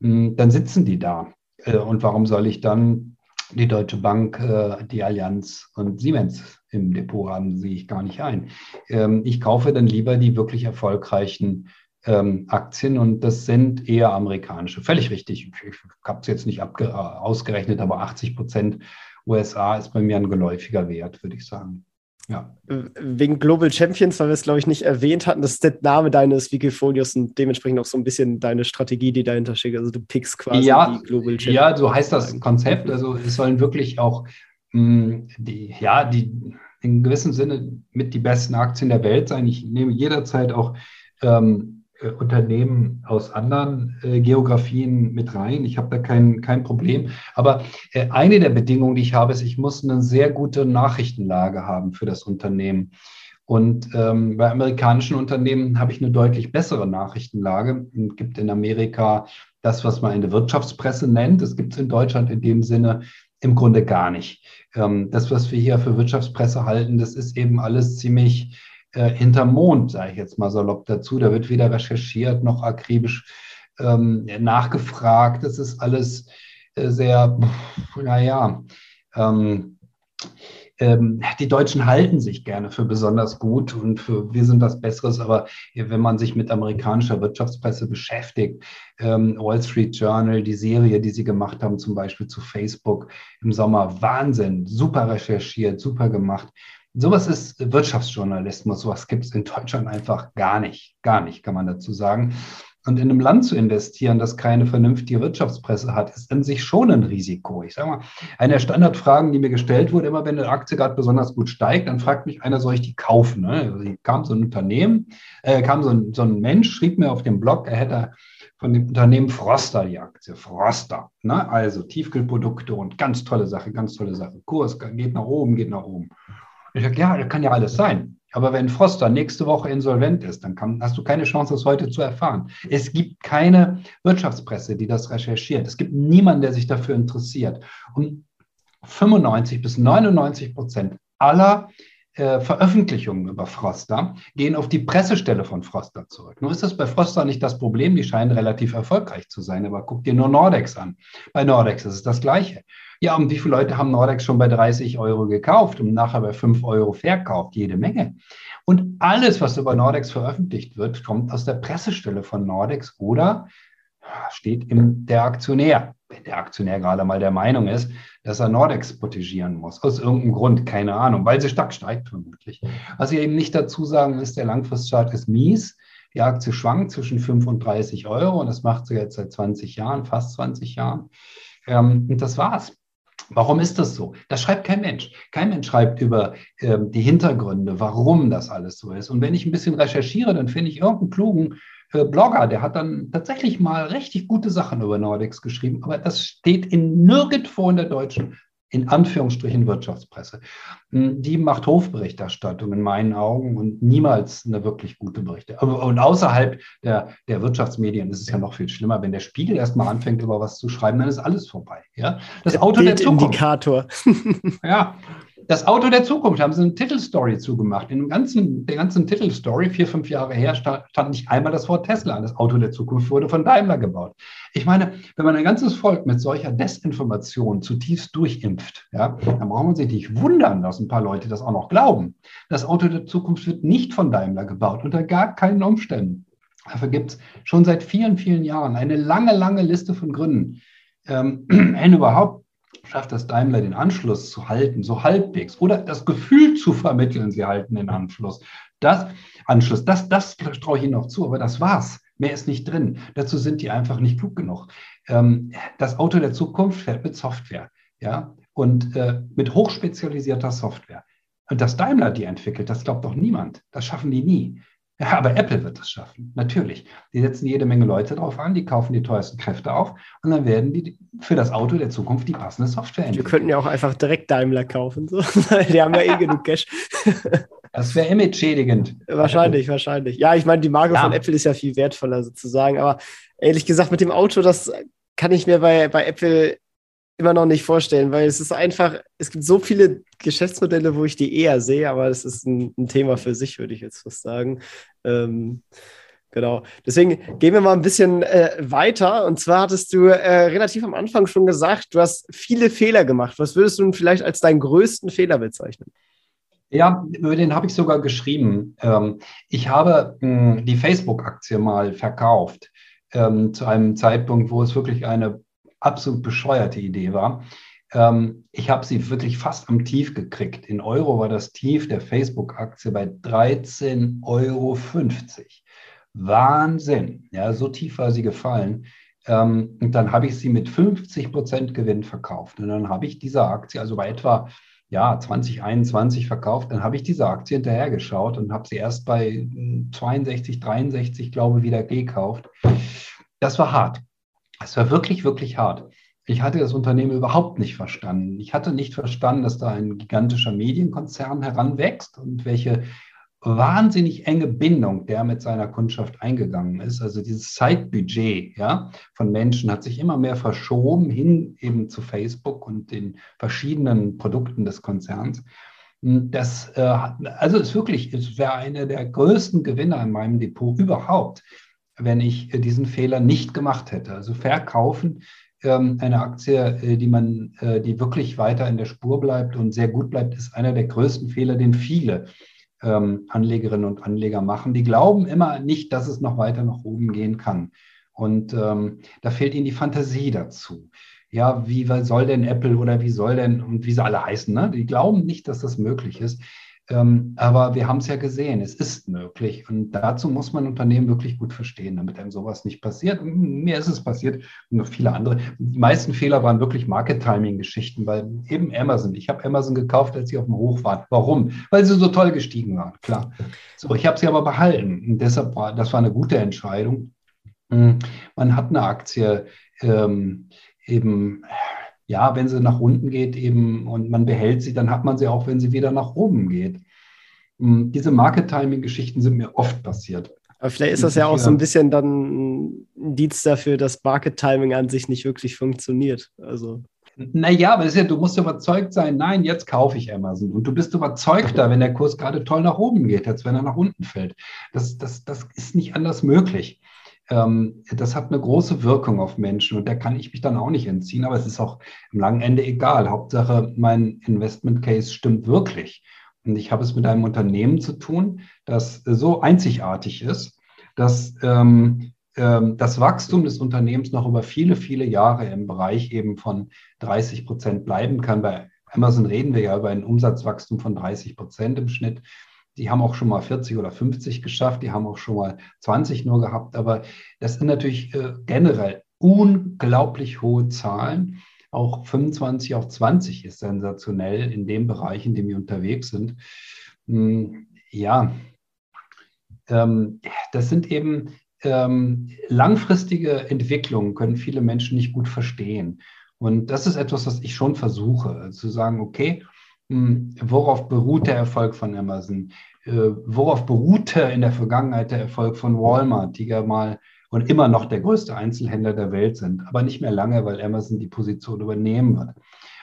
hm, dann sitzen die da. Äh, und warum soll ich dann die Deutsche Bank, äh, die Allianz und Siemens im Depot haben, sehe ich gar nicht ein. Ähm, ich kaufe dann lieber die wirklich erfolgreichen ähm, Aktien und das sind eher amerikanische. Völlig richtig. Ich habe es jetzt nicht ausgerechnet, aber 80 Prozent USA ist bei mir ein geläufiger Wert, würde ich sagen. Ja. Wegen Global Champions, weil wir es, glaube ich, nicht erwähnt hatten, das ist der Name deines Wikifolios und dementsprechend auch so ein bisschen deine Strategie, die dahinter steckt. Also du pickst quasi ja, die Global Champions. Ja, so heißt das Konzept. Also es sollen wirklich auch mh, hm, die, ja, die in gewissem Sinne mit die besten Aktien der Welt sein. Ich nehme jederzeit auch ähm, äh, Unternehmen aus anderen äh, Geografien mit rein. Ich habe da kein, kein Problem. Aber äh, eine der Bedingungen, die ich habe, ist, ich muss eine sehr gute Nachrichtenlage haben für das Unternehmen. Und ähm, bei amerikanischen Unternehmen habe ich eine deutlich bessere Nachrichtenlage. Es gibt in Amerika das, was man eine Wirtschaftspresse nennt. Das gibt es in Deutschland in dem Sinne im Grunde gar nicht. Ähm, das, was wir hier für Wirtschaftspresse halten, das ist eben alles ziemlich äh, hinterm Mond, sage ich jetzt mal salopp dazu. Da wird weder recherchiert noch akribisch ähm, nachgefragt. Das ist alles äh, sehr, naja, ähm, ähm, die Deutschen halten sich gerne für besonders gut und für wir sind was Besseres, aber wenn man sich mit amerikanischer Wirtschaftspresse beschäftigt, ähm, Wall Street Journal, die Serie, die sie gemacht haben, zum Beispiel zu Facebook im Sommer, Wahnsinn, super recherchiert, super gemacht. Sowas ist Wirtschaftsjournalismus, sowas gibt es in Deutschland einfach gar nicht, gar nicht, kann man dazu sagen. Und in einem Land zu investieren, das keine vernünftige Wirtschaftspresse hat, ist an sich schon ein Risiko. Ich sage mal, eine der Standardfragen, die mir gestellt wurde, immer wenn eine Aktie gerade besonders gut steigt, dann fragt mich einer, soll ich die kaufen? Ne? Also kam so ein Unternehmen, äh, kam so ein, so ein Mensch, schrieb mir auf dem Blog, er hätte von dem Unternehmen Froster die Aktie. Froster. Ne? Also Tiefkühlprodukte und ganz tolle Sache, ganz tolle Sache. Kurs geht nach oben, geht nach oben. Ich sage, ja, das kann ja alles sein. Aber wenn Froster nächste Woche insolvent ist, dann kann, hast du keine Chance, das heute zu erfahren. Es gibt keine Wirtschaftspresse, die das recherchiert. Es gibt niemanden, der sich dafür interessiert. Und 95 bis 99 Prozent aller äh, Veröffentlichungen über Froster gehen auf die Pressestelle von Froster zurück. Nur ist das bei Froster nicht das Problem, die scheinen relativ erfolgreich zu sein, aber guck dir nur Nordex an. Bei Nordex ist es das Gleiche. Ja, und wie viele Leute haben Nordex schon bei 30 Euro gekauft und nachher bei 5 Euro verkauft? Jede Menge. Und alles, was über Nordex veröffentlicht wird, kommt aus der Pressestelle von Nordex oder steht in der Aktionär. Wenn der Aktionär gerade mal der Meinung ist, dass er Nordex protegieren muss. Aus irgendeinem Grund, keine Ahnung, weil sie stark steigt vermutlich. Was ich eben nicht dazu sagen ist, der Langfristchart ist mies. Die Aktie schwankt zwischen 5 und 30 Euro und das macht sie jetzt seit 20 Jahren, fast 20 Jahren. Ähm, und das war's. Warum ist das so? Das schreibt kein Mensch. Kein Mensch schreibt über äh, die Hintergründe, warum das alles so ist. Und wenn ich ein bisschen recherchiere, dann finde ich irgendeinen klugen äh, Blogger, der hat dann tatsächlich mal richtig gute Sachen über Nordex geschrieben, aber das steht in nirgendwo in der deutschen in Anführungsstrichen Wirtschaftspresse. Hm, die macht Hofberichterstattung in meinen Augen und niemals eine wirklich gute Berichterstattung. Und außerhalb der, der Wirtschaftsmedien ist es ja noch viel schlimmer. Wenn der Spiegel erstmal anfängt, über was zu schreiben, dann ist alles vorbei. Ja? Das der Auto der Zukunft. Indikator. ja, das Auto der Zukunft haben sie eine Titelstory zugemacht. In dem ganzen, der ganzen Titelstory, vier, fünf Jahre her, stand, nicht einmal das Wort Tesla. Das Auto der Zukunft wurde von Daimler gebaut. Ich meine, wenn man ein ganzes Volk mit solcher Desinformation zutiefst durchimpft, ja, dann braucht man sich nicht wundern, dass ein paar Leute das auch noch glauben. Das Auto der Zukunft wird nicht von Daimler gebaut, unter gar keinen Umständen. Dafür gibt es schon seit vielen, vielen Jahren eine lange, lange Liste von Gründen, ähm, wenn überhaupt schafft das Daimler den Anschluss zu halten, so halbwegs, oder das Gefühl zu vermitteln, sie halten den Anschluss. Das Anschluss, das, das traue ich Ihnen noch zu, aber das war's. Mehr ist nicht drin. Dazu sind die einfach nicht klug genug. Ähm, das Auto der Zukunft fährt mit Software, ja, und äh, mit hochspezialisierter Software. Und dass Daimler die entwickelt, das glaubt doch niemand. Das schaffen die nie. Ja, aber Apple wird es schaffen, natürlich. Die setzen jede Menge Leute drauf an, die kaufen die teuersten Kräfte auf und dann werden die für das Auto der Zukunft die passende Software entwickeln. Wir könnten ja auch einfach direkt Daimler kaufen, so. die haben ja eh genug Cash. Das wäre image-schädigend. Wahrscheinlich, wahrscheinlich. Ja, ich meine, die Marke ja. von Apple ist ja viel wertvoller sozusagen, aber ehrlich gesagt, mit dem Auto, das kann ich mir bei, bei Apple immer noch nicht vorstellen, weil es ist einfach, es gibt so viele Geschäftsmodelle, wo ich die eher sehe, aber das ist ein, ein Thema für sich, würde ich jetzt fast sagen. Ähm, genau. Deswegen gehen wir mal ein bisschen äh, weiter. Und zwar hattest du äh, relativ am Anfang schon gesagt, du hast viele Fehler gemacht. Was würdest du vielleicht als deinen größten Fehler bezeichnen? Ja, über den habe ich sogar geschrieben. Ähm, ich habe mh, hm, die Facebook-Aktie mal verkauft ähm, zu einem Zeitpunkt, wo es wirklich eine absolut bescheuerte Idee war. Ähm, ich habe sie wirklich fast am Tief gekriegt. In Euro war das Tief der Facebook-Aktie bei 13,50 Euro. Wahnsinn. Ja, so tief war sie gefallen. Ähm, und dann habe ich sie mit 50 Prozent Gewinn verkauft. Und dann habe ich diese Aktie, also bei etwa ja, 2021 verkauft, dann habe ich diese Aktie hinterhergeschaut und habe sie erst bei 62, 63, glaube ich, wieder gekauft. Das war hart. Es war wirklich, wirklich hart. Ich hatte das Unternehmen überhaupt nicht verstanden. Ich hatte nicht verstanden, dass da ein gigantischer Medienkonzern heranwächst und welche wahnsinnig enge Bindung der mit seiner Kundschaft eingegangen ist. Also dieses Zeitbudget ja, von Menschen hat sich immer mehr verschoben hin eben zu Facebook und den verschiedenen Produkten des Konzerns. Das äh, also ist wirklich, es wäre einer der größten Gewinner in meinem Depot überhaupt wenn ich diesen Fehler nicht gemacht hätte. Also verkaufen ähm, eine Aktie, äh, die man, äh, die wirklich weiter in der Spur bleibt und sehr gut bleibt, ist einer der größten Fehler, den viele ähm, Anlegerinnen und Anleger machen. Die glauben immer nicht, dass es noch weiter nach oben gehen kann. Und ähm, da fehlt ihnen die Fantasie dazu. Ja, wie soll denn Apple oder wie soll denn und wie sie alle heißen, ne? Die glauben nicht, dass das möglich ist. Ähm, aber wir haben es ja gesehen, es ist möglich. Und dazu muss man Unternehmen wirklich gut verstehen, damit einem sowas nicht passiert. Mir ist es passiert und noch viele andere. Die meisten Fehler waren wirklich Market-Timing-Geschichten, weil eben Amazon. Ich habe Amazon gekauft, als sie auf dem Hoch waren. Warum? Weil sie so toll gestiegen waren, klar. So, ich habe sie aber behalten. Und deshalb war das war eine gute Entscheidung. Hm, man hat eine Aktie ähm, eben ja, wenn sie nach unten geht eben und man behält sie, dann hat man sie auch, wenn sie wieder nach oben geht. Hm, diese Market-Timing-Geschichten sind mir oft passiert. Aber vielleicht ist das ja auch so ein bisschen dann ein Indiz dafür, dass Market-Timing an sich nicht wirklich funktioniert. Also. Naja, aber ja, du musst überzeugt sein, nein, jetzt kaufe ich Amazon. Und du bist überzeugter, wenn der Kurs gerade toll nach oben geht, als wenn er nach unten fällt. Das, das, das ist nicht anders möglich das hat eine große Wirkung auf Menschen und da kann ich mich dann auch nicht entziehen, aber es ist auch am langen Ende egal. Hauptsache, mein Investment Case stimmt wirklich. Und ich habe es mit einem Unternehmen zu tun, das so einzigartig ist, dass ähm, ähm, das Wachstum des Unternehmens noch über viele, viele Jahre im Bereich eben von 30 Prozent bleiben kann. Bei Amazon reden wir ja über ein Umsatzwachstum von 30 Prozent im Schnitt. Die haben auch schon mal 40 oder 50 geschafft, die haben auch schon mal 20 nur gehabt, aber das sind natürlich äh, generell unglaublich hohe Zahlen. Auch 25, auch 20 ist sensationell in dem Bereich, in dem wir unterwegs sind. Hm, ja, ähm, das sind eben ähm, langfristige Entwicklungen, können viele Menschen nicht gut verstehen. Und das ist etwas, was ich schon versuche, zu sagen, okay, worauf beruht der Erfolg von Amazon? Äh, worauf beruhte in der Vergangenheit der Erfolg von Walmart, die ja mal und immer noch der größte Einzelhändler der Welt sind, aber nicht mehr lange, weil Amazon die Position übernehmen wird.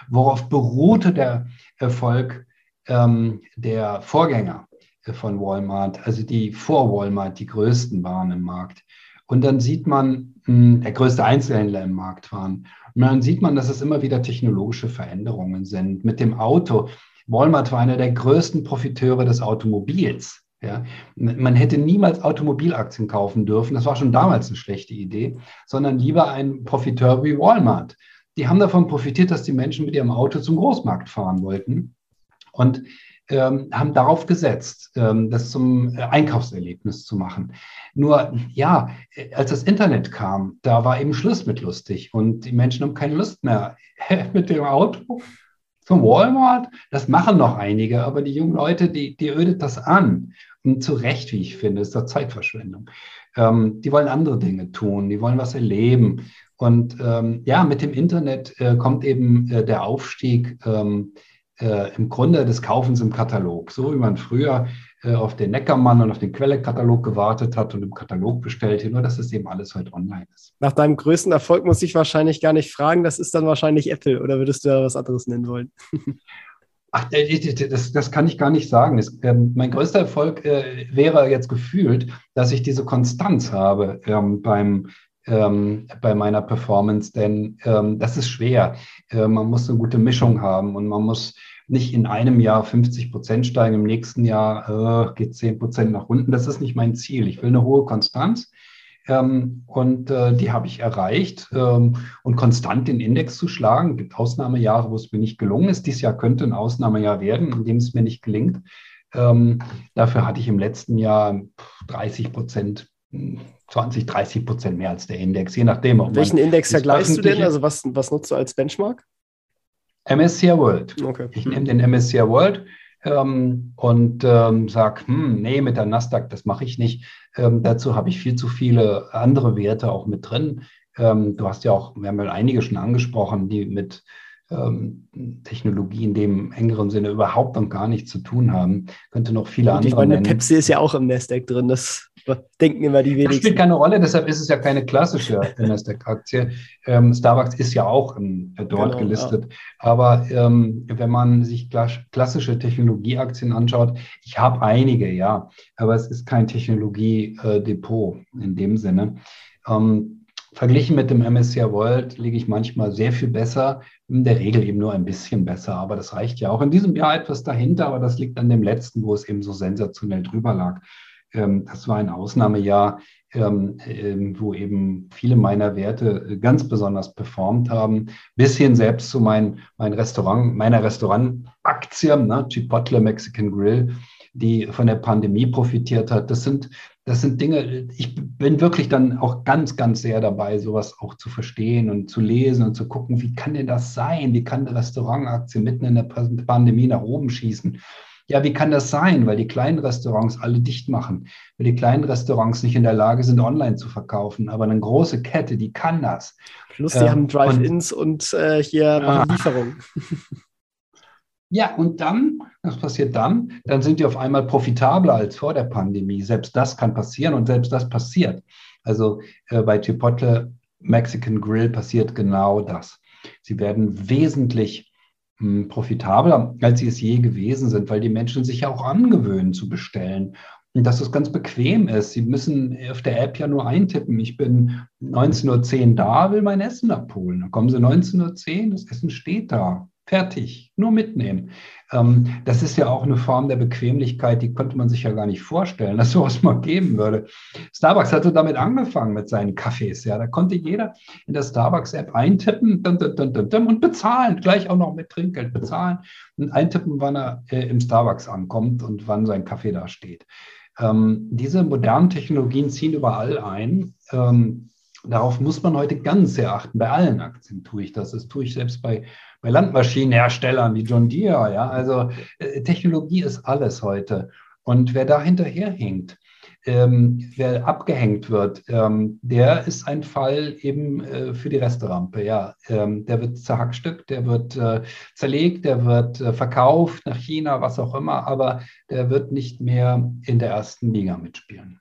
Worauf beruhte der Erfolg ähm, der Vorgänger von Walmart, also die vor Walmart die größten waren im Markt. Und dann sieht man, hm, der größte Einzelhändler im Markt waren. Und dann sieht man, dass es immer wieder technologische Veränderungen sind. Mit dem Auto Walmart war einer der größten Profiteure des Automobils. Ja, man hätte niemals Automobilaktien kaufen dürfen. Das war schon damals eine schlechte Idee, sondern lieber ein Profiteur wie Walmart. Die haben davon profitiert, dass die Menschen mit ihrem Auto zum Großmarkt fahren wollten und ähm, haben darauf gesetzt, ähm, das zum äh, Einkaufserlebnis zu machen. Nur ja, äh, als das Internet kam, da war eben Schluss mit lustig und die Menschen haben keine Lust mehr mit dem Auto zum Walmart. Das machen noch einige, aber die jungen Leute, die, die ödet das an. Und zu Recht, wie ich finde, ist das Zeitverschwendung. Ähm, die wollen andere Dinge tun, die wollen was erleben. Und ähm, ja, mit dem Internet äh, kommt eben äh, der Aufstieg ähm, äh, im Grunde des Kaufens im Katalog. So wie man früher äh, auf den Neckermann und auf den Quellekatalog gewartet hat und im Katalog bestellt, nur dass es eben alles heute online ist. Nach deinem größten Erfolg muss ich wahrscheinlich gar nicht fragen, das ist dann wahrscheinlich Apple oder würdest du da was anderes nennen wollen? Ach, äh, das, das kann ich gar nicht sagen. Das, ähm, mein größter Erfolg äh, wäre jetzt gefühlt, dass ich diese Konstanz habe ähm, beim, ähm, bei meiner Performance, denn ähm, das ist schwer. Äh, man muss eine gute Mischung haben und man muss nicht in einem Jahr 50 Prozent steigen, im nächsten Jahr äh, geht 10 Prozent nach unten. Das ist nicht mein Ziel. Ich will eine hohe Konstanz. Ähm, und äh, die habe ich erreicht. Ähm, und konstant den Index zu schlagen, gibt Ausnahmejahre, wo es mir nicht gelungen ist. Dieses Jahr könnte ein Ausnahmejahr werden, in dem es mir nicht gelingt. Ähm, dafür hatte ich im letzten Jahr 30 Prozent 20, 30 Prozent mehr als der Index, je nachdem. Welchen Index vergleichst du denn? Also was, was nutzt du als Benchmark? MSCI World. Okay. Ich nehme den MSCI World ähm, und ähm, sage, hm, nee, mit der Nasdaq, das mache ich nicht. Ähm, dazu habe ich viel zu viele andere Werte auch mit drin. Ähm, du hast ja auch, wir haben ja einige schon angesprochen, die mit ähm, Technologie in dem engeren Sinne überhaupt und gar nichts zu tun haben. Könnte noch viele und andere. Ich meine, nennen. Pepsi ist ja auch im Nasdaq drin. Das denken immer die wenigsten. Das spielt keine Rolle, deshalb ist es ja keine klassische Nasdaq-Aktie. Ähm, Starbucks ist ja auch ähm, dort genau, gelistet. Ja. Aber ähm, wenn man sich klassische Technologieaktien anschaut, ich habe einige, ja, aber es ist kein Technologiedepot in dem Sinne. Ähm, Verglichen mit dem MSCI World liege ich manchmal sehr viel besser, in der Regel eben nur ein bisschen besser, aber das reicht ja auch. In diesem Jahr etwas dahinter, aber das liegt an dem letzten, wo es eben so sensationell drüber lag. Ähm, das war ein Ausnahmejahr, ähm, ähm, wo eben viele meiner Werte äh, ganz besonders performt haben, bis hin selbst zu mein, mein Restaurant, meiner Restaurantaktie, ne, Chipotle Mexican Grill, die von der Pandemie profitiert hat. Das sind das sind Dinge, ich bin wirklich dann auch ganz, ganz sehr dabei, sowas auch zu verstehen und zu lesen und zu gucken, wie kann denn das sein? Wie kann eine Restaurantaktie mitten in der Pandemie nach oben schießen? Ja, wie kann das sein? Weil die kleinen Restaurants alle dicht machen, weil die kleinen Restaurants nicht in der Lage sind, online zu verkaufen. Aber eine große Kette, die kann das. Plus, die ähm, haben Drive-Ins und, und äh, hier machen Lieferungen. Ja, und dann, was passiert dann? Dann sind die auf einmal profitabler als vor der Pandemie. Selbst das kann passieren und selbst das passiert. Also äh, bei Chipotle Mexican Grill passiert genau das. Sie werden wesentlich mh, hm, profitabler, als sie es je gewesen sind, weil die Menschen sich ja auch angewöhnen zu bestellen. Und dass es ganz bequem ist. Sie müssen auf der App ja nur eintippen, ich bin 19.10 Uhr da, will mein Essen abholen. Dann kommen sie 19.10 Uhr, das Essen steht da. Fertig, nur mitnehmen. Ähm, das ist ja auch eine Form der Bequemlichkeit, die konnte man sich ja gar nicht vorstellen, dass sowas mal geben würde. Starbucks hatte damit angefangen mit seinen Kaffees. Ja, da konnte jeder in der Starbucks-App eintippen dum, dum, dum, und bezahlen, gleich auch noch mit Trinkgeld bezahlen und eintippen, wann er äh, im Starbucks ankommt und wann sein Kaffee da steht. Ähm, diese modernen Technologien ziehen überall ein. Ähm, darauf muss man heute ganz sehr achten. Bei allen Aktien tue ich das. Das tue ich selbst bei bei Landmaschinenherstellern wie John Deere. Ja? Also äh, Technologie ist alles heute. Und wer da hinterherhinkt, ähm, wer abgehängt wird, ähm, der ist ein Fall eben äh, für die Resterampe. Ja, ähm, der wird zerhackstückt, der wird äh, zerlegt, der wird äh, verkauft nach China, was auch immer, aber der wird nicht mehr in der ersten Liga mitspielen.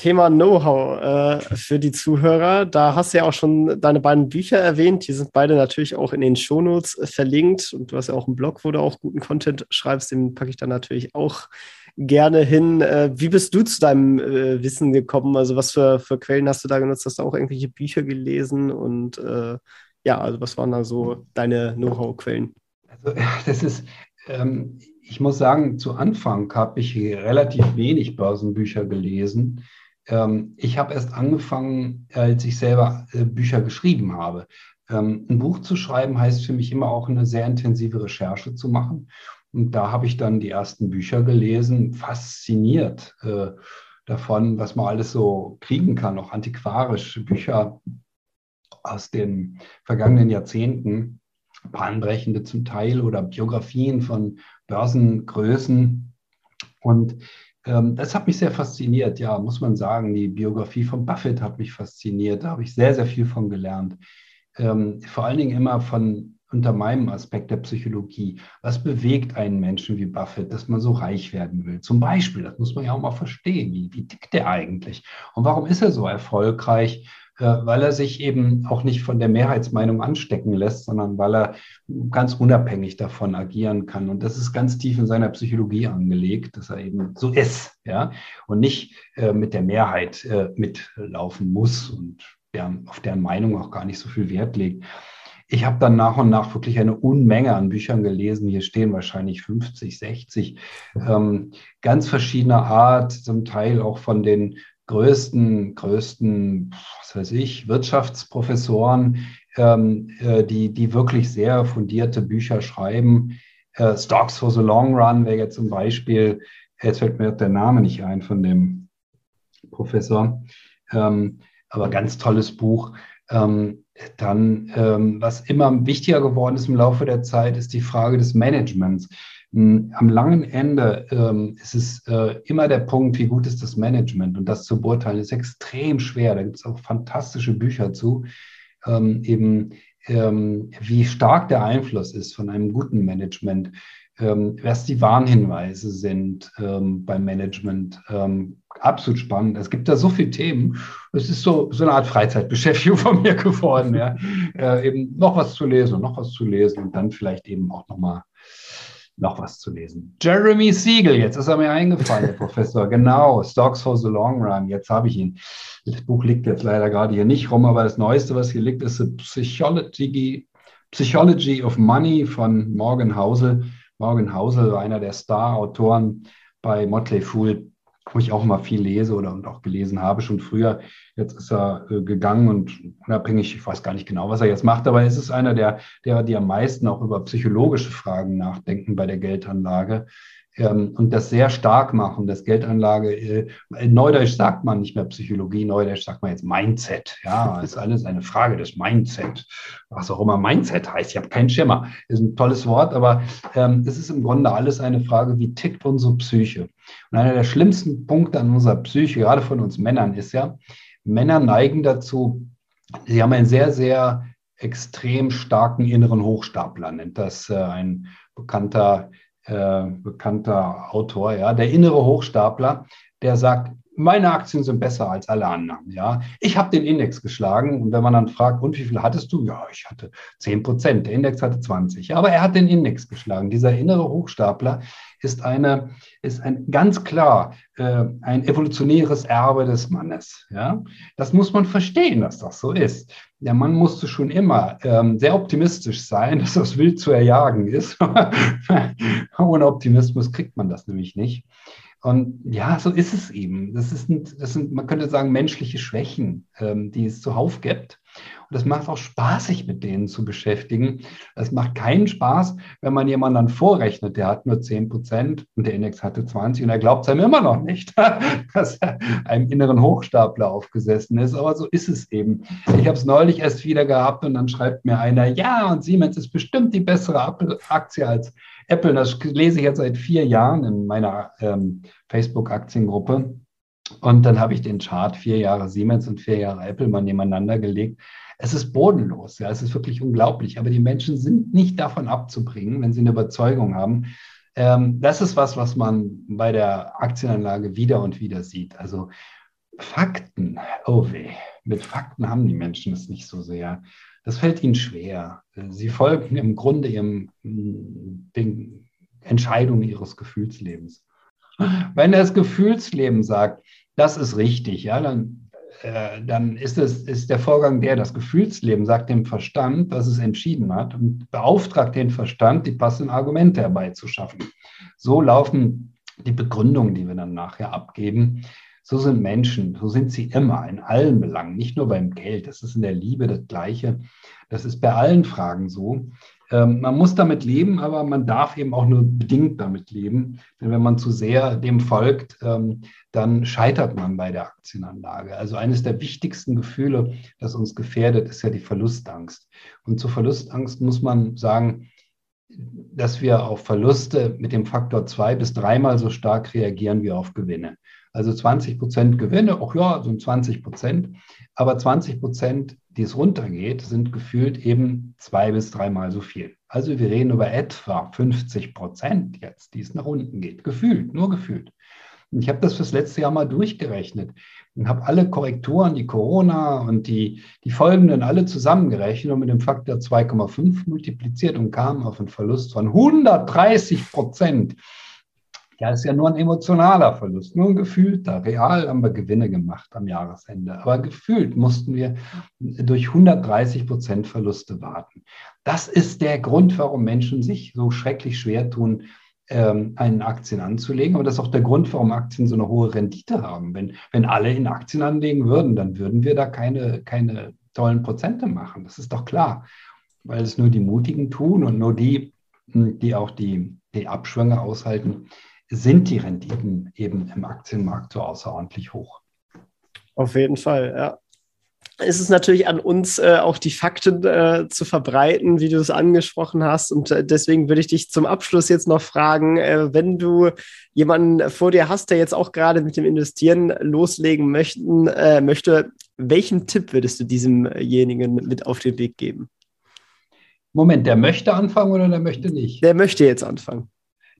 Thema Know-how äh, für die Zuhörer. Da hast du ja auch schon deine beiden Bücher erwähnt. Die sind beide natürlich auch in den Shownotes verlinkt. Und du hast ja auch einen Blog, wo du auch guten Content schreibst. Den packe ich dann natürlich auch gerne hin. Äh, wie bist du zu deinem äh, Wissen gekommen? Also was für, für Quellen hast du da genutzt? Hast du auch irgendwelche Bücher gelesen? Und äh, ja, also was waren da so deine Know-how-Quellen? Also das ist, ähm, ich muss sagen, zu Anfang habe ich relativ wenig Börsenbücher gelesen ähm, ich habe erst angefangen, als ich selber äh, Bücher geschrieben habe. Ähm, ein Buch zu schreiben heißt für mich immer auch eine sehr intensive Recherche zu machen. Und da habe ich dann die ersten Bücher gelesen, fasziniert äh, davon, was man alles so kriegen kann, auch antiquarische Bücher aus den vergangenen Jahrzehnten, bahnbrechende zum Teil oder Biografien von Börsengrößen. Und das hat mich sehr fasziniert, ja, muss man sagen. Die Biografie von Buffett hat mich fasziniert. Da habe ich sehr, sehr viel von gelernt. Ähm, vor allen Dingen immer von unter meinem Aspekt der Psychologie. Was bewegt einen Menschen wie Buffett, dass man so reich werden will? Zum Beispiel, das muss man ja auch mal verstehen. Wie, wie tickt der eigentlich? Und warum ist er so erfolgreich? Äh, weil er sich eben auch nicht von der Mehrheitsmeinung anstecken lässt, sondern weil er ganz unabhängig davon agieren kann. Und das ist ganz tief in seiner Psychologie angelegt, dass er eben so ist, ja, und nicht äh, mit der Mehrheit äh, mitlaufen muss und deren, auf deren Meinung auch gar nicht so viel Wert legt. Ich habe dann nach und nach wirklich eine Unmenge an Büchern gelesen. Hier stehen wahrscheinlich 50, 60, ähm, ganz verschiedener Art, zum Teil auch von den größten, größten, was weiß ich, Wirtschaftsprofessoren, ähm, äh, die, die wirklich sehr fundierte Bücher schreiben. Äh, Stocks for the Long Run wäre jetzt zum Beispiel, jetzt fällt mir der Name nicht ein von dem Professor, ähm, aber ganz tolles Buch. Ähm, dann, ähm, was immer wichtiger geworden ist im Laufe der Zeit, ist die Frage des Managements. Hm, am langen Ende ähm, ist es äh, immer der Punkt, wie gut ist das Management. Und das zu beurteilen ist extrem schwer. Da gibt es auch fantastische Bücher zu, ähm, eben ähm, wie stark der Einfluss ist von einem guten Management, ähm, was die Warnhinweise sind ähm, beim Management. Ähm, absolut spannend. Es gibt da so viele Themen. Es ist so, so eine Art Freizeitbeschäftigung von mir geworden, ja. äh, eben noch was zu lesen und noch was zu lesen und dann vielleicht eben auch nochmal noch was zu lesen. Jeremy Siegel, jetzt ist er mir eingefallen, der Professor. Genau, Stocks for the Long Run. Jetzt habe ich ihn. Das Buch liegt jetzt leider gerade hier nicht rum, aber das Neueste, was hier liegt, ist The Psychology, Psychology of Money von Morgan Housel. Morgan Housel war einer der Star-Autoren bei Motley Fool wo ich auch mal viel lese oder und auch gelesen habe schon früher. Jetzt ist er äh, gegangen und unabhängig, ich weiß gar nicht genau, was er jetzt macht, aber es ist einer der, der, die am meisten auch über psychologische Fragen nachdenken bei der Geldanlage ähm, und das sehr stark machen, das Geldanlage, äh, in Neudeutsch sagt man nicht mehr Psychologie, Neudeutsch sagt man jetzt Mindset. Ja, ist alles eine Frage des Mindset. Was auch immer Mindset heißt, ich habe keinen Schimmer. Ist ein tolles Wort, aber ähm, es ist im Grunde alles eine Frage, wie tickt unsere Psyche? Und einer der schlimmsten Punkte an unserer Psyche, gerade von uns Männern, ist ja, Männer neigen dazu, sie haben einen sehr, sehr extrem starken inneren Hochstapler, nennt das äh, ein bekannter äh, bekannter Autor, ja, der innere Hochstapler, der sagt, meine Aktien sind besser als alle anderen. Ja, ich habe den Index geschlagen und wenn man dann fragt, und wie viel hattest du? Ja, ich hatte 10 Prozent. Der Index hatte 20. Aber er hat den Index geschlagen. Dieser innere Hochstapler ist eine, ist ein ganz klar äh, ein evolutionäres Erbe des Mannes. Ja, das muss man verstehen, dass das so ist. Der Mann musste schon immer ähm, sehr optimistisch sein, dass das wild zu erjagen ist. Ohne Optimismus kriegt man das nämlich nicht. Und ja, so ist es eben. Das, ist ein, das sind, man könnte sagen, menschliche Schwächen, ähm, die es zuhauf gibt. Und es macht auch Spaß, sich mit denen zu beschäftigen. Es macht keinen Spaß, wenn man jemanden dann vorrechnet, der hat nur 10 Prozent und der Index hatte 20 und er glaubt es einem immer noch nicht, dass er einem inneren Hochstapler aufgesessen ist. Aber so ist es eben. Ich habe es neulich erst wieder gehabt und dann schreibt mir einer, ja, und Siemens ist bestimmt die bessere Aktie als Apple. Das lese ich jetzt seit vier Jahren in meiner ähm, Facebook-Aktiengruppe. Und dann habe ich den Chart vier Jahre Siemens und vier Jahre Apple mal nebeneinander gelegt. Es ist bodenlos, ja, es ist wirklich unglaublich. Aber die Menschen sind nicht davon abzubringen, wenn sie eine Überzeugung haben. Ähm, das ist was, was man bei der Aktienanlage wieder und wieder sieht. Also Fakten, oh weh, mit Fakten haben die Menschen es nicht so sehr. Das fällt ihnen schwer. Sie folgen im Grunde ihrem, den Entscheidungen ihres Gefühlslebens. Wenn das Gefühlsleben sagt, das ist richtig, ja, dann, äh, dann ist, es, ist der Vorgang der, das Gefühlsleben sagt dem Verstand, dass es entschieden hat und beauftragt den Verstand, die passenden Argumente herbeizuschaffen. So laufen die Begründungen, die wir dann nachher abgeben. So sind Menschen, so sind sie immer in allen Belangen, nicht nur beim Geld. Das ist in der Liebe das Gleiche. Das ist bei allen Fragen so. Ähm, man muss damit leben, aber man darf eben auch nur bedingt damit leben. Denn wenn man zu sehr dem folgt, ähm, dann scheitert man bei der Aktienanlage. Also eines der wichtigsten Gefühle, das uns gefährdet, ist ja die Verlustangst. Und zur Verlustangst muss man sagen, dass wir auf Verluste mit dem Faktor zwei bis dreimal so stark reagieren wie auf Gewinne. Also 20 Prozent Gewinne, auch ja, so 20 Prozent. Aber 20 Prozent, die es runtergeht, sind gefühlt eben zwei bis dreimal so viel. Also wir reden über etwa 50 Prozent jetzt, die es nach unten geht. Gefühlt, nur gefühlt. Und ich habe das fürs letzte Jahr mal durchgerechnet und habe alle Korrekturen, die Corona und die, die folgenden alle zusammengerechnet und mit dem Faktor 2,5 multipliziert und kam auf einen Verlust von 130 Prozent. Ja, ist ja nur ein emotionaler Verlust, nur ein gefühlter. Real haben wir Gewinne gemacht am Jahresende, aber gefühlt mussten wir durch 130 Prozent Verluste warten. Das ist der Grund, warum Menschen sich so schrecklich schwer tun, ähm, einen Aktien anzulegen. Aber das ist auch der Grund, warum Aktien so eine hohe Rendite haben. Wenn, wenn alle in Aktien anlegen würden, dann würden wir da keine, keine tollen Prozente machen. Das ist doch klar, weil es nur die Mutigen tun und nur die, die auch die, die Abschwünge aushalten, sind die Renditen eben im Aktienmarkt so außerordentlich hoch. Auf jeden Fall, ja. Es ist natürlich an uns, äh, auch die Fakten äh, zu verbreiten, wie du es angesprochen hast. Und äh, deswegen würde ich dich zum Abschluss jetzt noch fragen, äh, wenn du jemanden vor dir hast, der jetzt auch gerade mit dem Investieren loslegen möchten, äh, möchte, welchen Tipp würdest du diesemjenigen mit auf den Weg geben? Moment, der möchte anfangen oder der möchte nicht? Der möchte jetzt anfangen.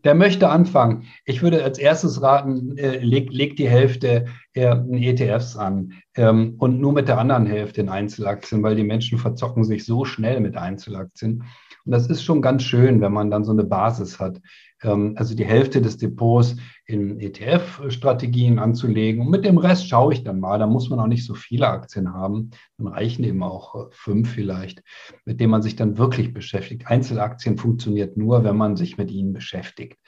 Der möchte anfangen. Ich würde als erstes raten, äh, leg, leg die Hälfte äh, in ETFs an ähm, und nur mit der anderen Hälfte in Einzelaktien, weil die Menschen verzocken sich so schnell mit Einzelaktien. Und das ist schon ganz schön, wenn man dann so eine Basis hat. Ähm, also die Hälfte des Depots in ETF-Strategien anzulegen. Und mit dem Rest schaue ich dann mal. Da muss man auch nicht so viele Aktien haben. Dann reichen eben auch äh, fünf vielleicht, mit denen man sich dann wirklich beschäftigt. Einzelaktien funktioniert nur, wenn man sich mit ihnen beschäftigt.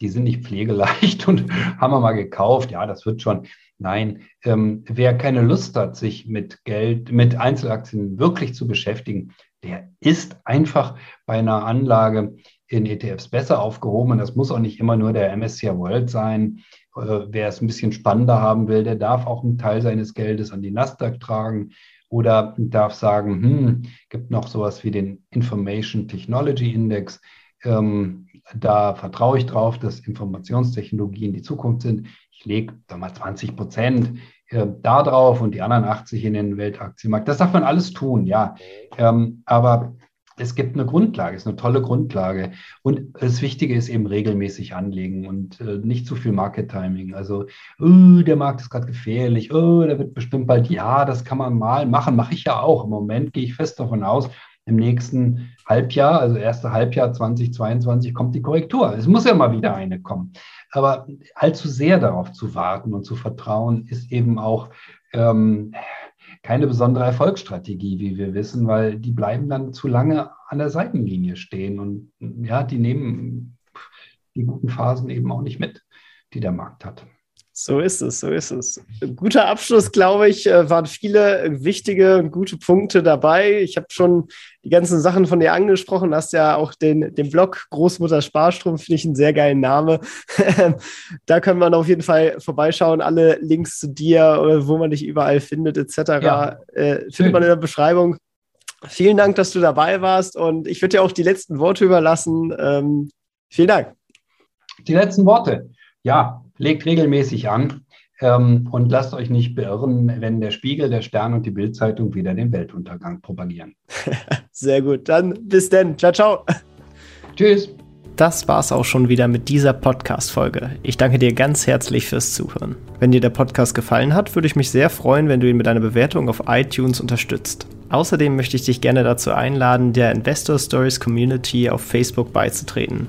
Die sind nicht pflegeleicht und haben wir mal gekauft. Ja, das wird schon. Nein, ähm, wer keine Lust hat, sich mit Geld, mit Einzelaktien wirklich zu beschäftigen, der ist einfach bei einer Anlage in ETFs besser aufgehoben. Und das muss auch nicht immer nur der MSCI World sein. Äh, wer es ein bisschen spannender haben will, der darf auch einen Teil seines Geldes an die Nasdaq tragen oder darf sagen, hm, gibt noch sowas wie den Information Technology Index. Ähm, da vertraue ich drauf, dass Informationstechnologien die Zukunft sind. Ich lege da mal 20 Prozent äh, da drauf und die anderen 80 in den Weltaktienmarkt. Das darf man alles tun, ja. Ähm, aber es gibt eine Grundlage, es ist eine tolle Grundlage. Und das Wichtige ist eben regelmäßig anlegen und äh, nicht zu viel Market Timing. Also, oh, der Markt ist gerade gefährlich, oh, der wird bestimmt bald, ja, das kann man mal machen, mache ich ja auch. Im Moment gehe ich fest davon aus, im nächsten Halbjahr, also erste Halbjahr 2022, kommt die Korrektur. Es muss ja mal wieder eine kommen. Aber allzu sehr darauf zu warten und zu vertrauen, ist eben auch ähm, keine besondere Erfolgsstrategie, wie wir wissen, weil die bleiben dann zu lange an der Seitenlinie stehen und ja, die nehmen die guten Phasen eben auch nicht mit, die der Markt hat. So ist es, so ist es. Guter Abschluss, glaube ich, äh, waren viele wichtige und gute Punkte dabei. Ich habe schon die ganzen Sachen von dir angesprochen, hast ja auch den, den Blog Großmutter Sparstrom, finde ich einen sehr geilen Name. da können wir auf jeden Fall vorbeischauen. Alle Links zu dir, oder wo man dich überall findet, etc. Ja, äh, findet man in der Beschreibung. Vielen Dank, dass du dabei warst und ich würde dir auch die letzten Worte überlassen. Ähm, vielen Dank. Die letzten Worte. Ja, legt regelmäßig an ähm, und lasst euch nicht beirren, wenn der Spiegel, der Stern und die Bildzeitung wieder den Weltuntergang propagieren. Sehr gut. Dann bis dann. Ciao, ciao. Tschüss. Das war's auch schon wieder mit dieser Podcast-Folge. Ich danke dir ganz herzlich fürs Zuhören. Wenn dir der Podcast gefallen hat, würde ich mich sehr freuen, wenn du ihn mit einer Bewertung auf iTunes unterstützt. Außerdem möchte ich dich gerne dazu einladen, der Investor Stories Community auf Facebook beizutreten.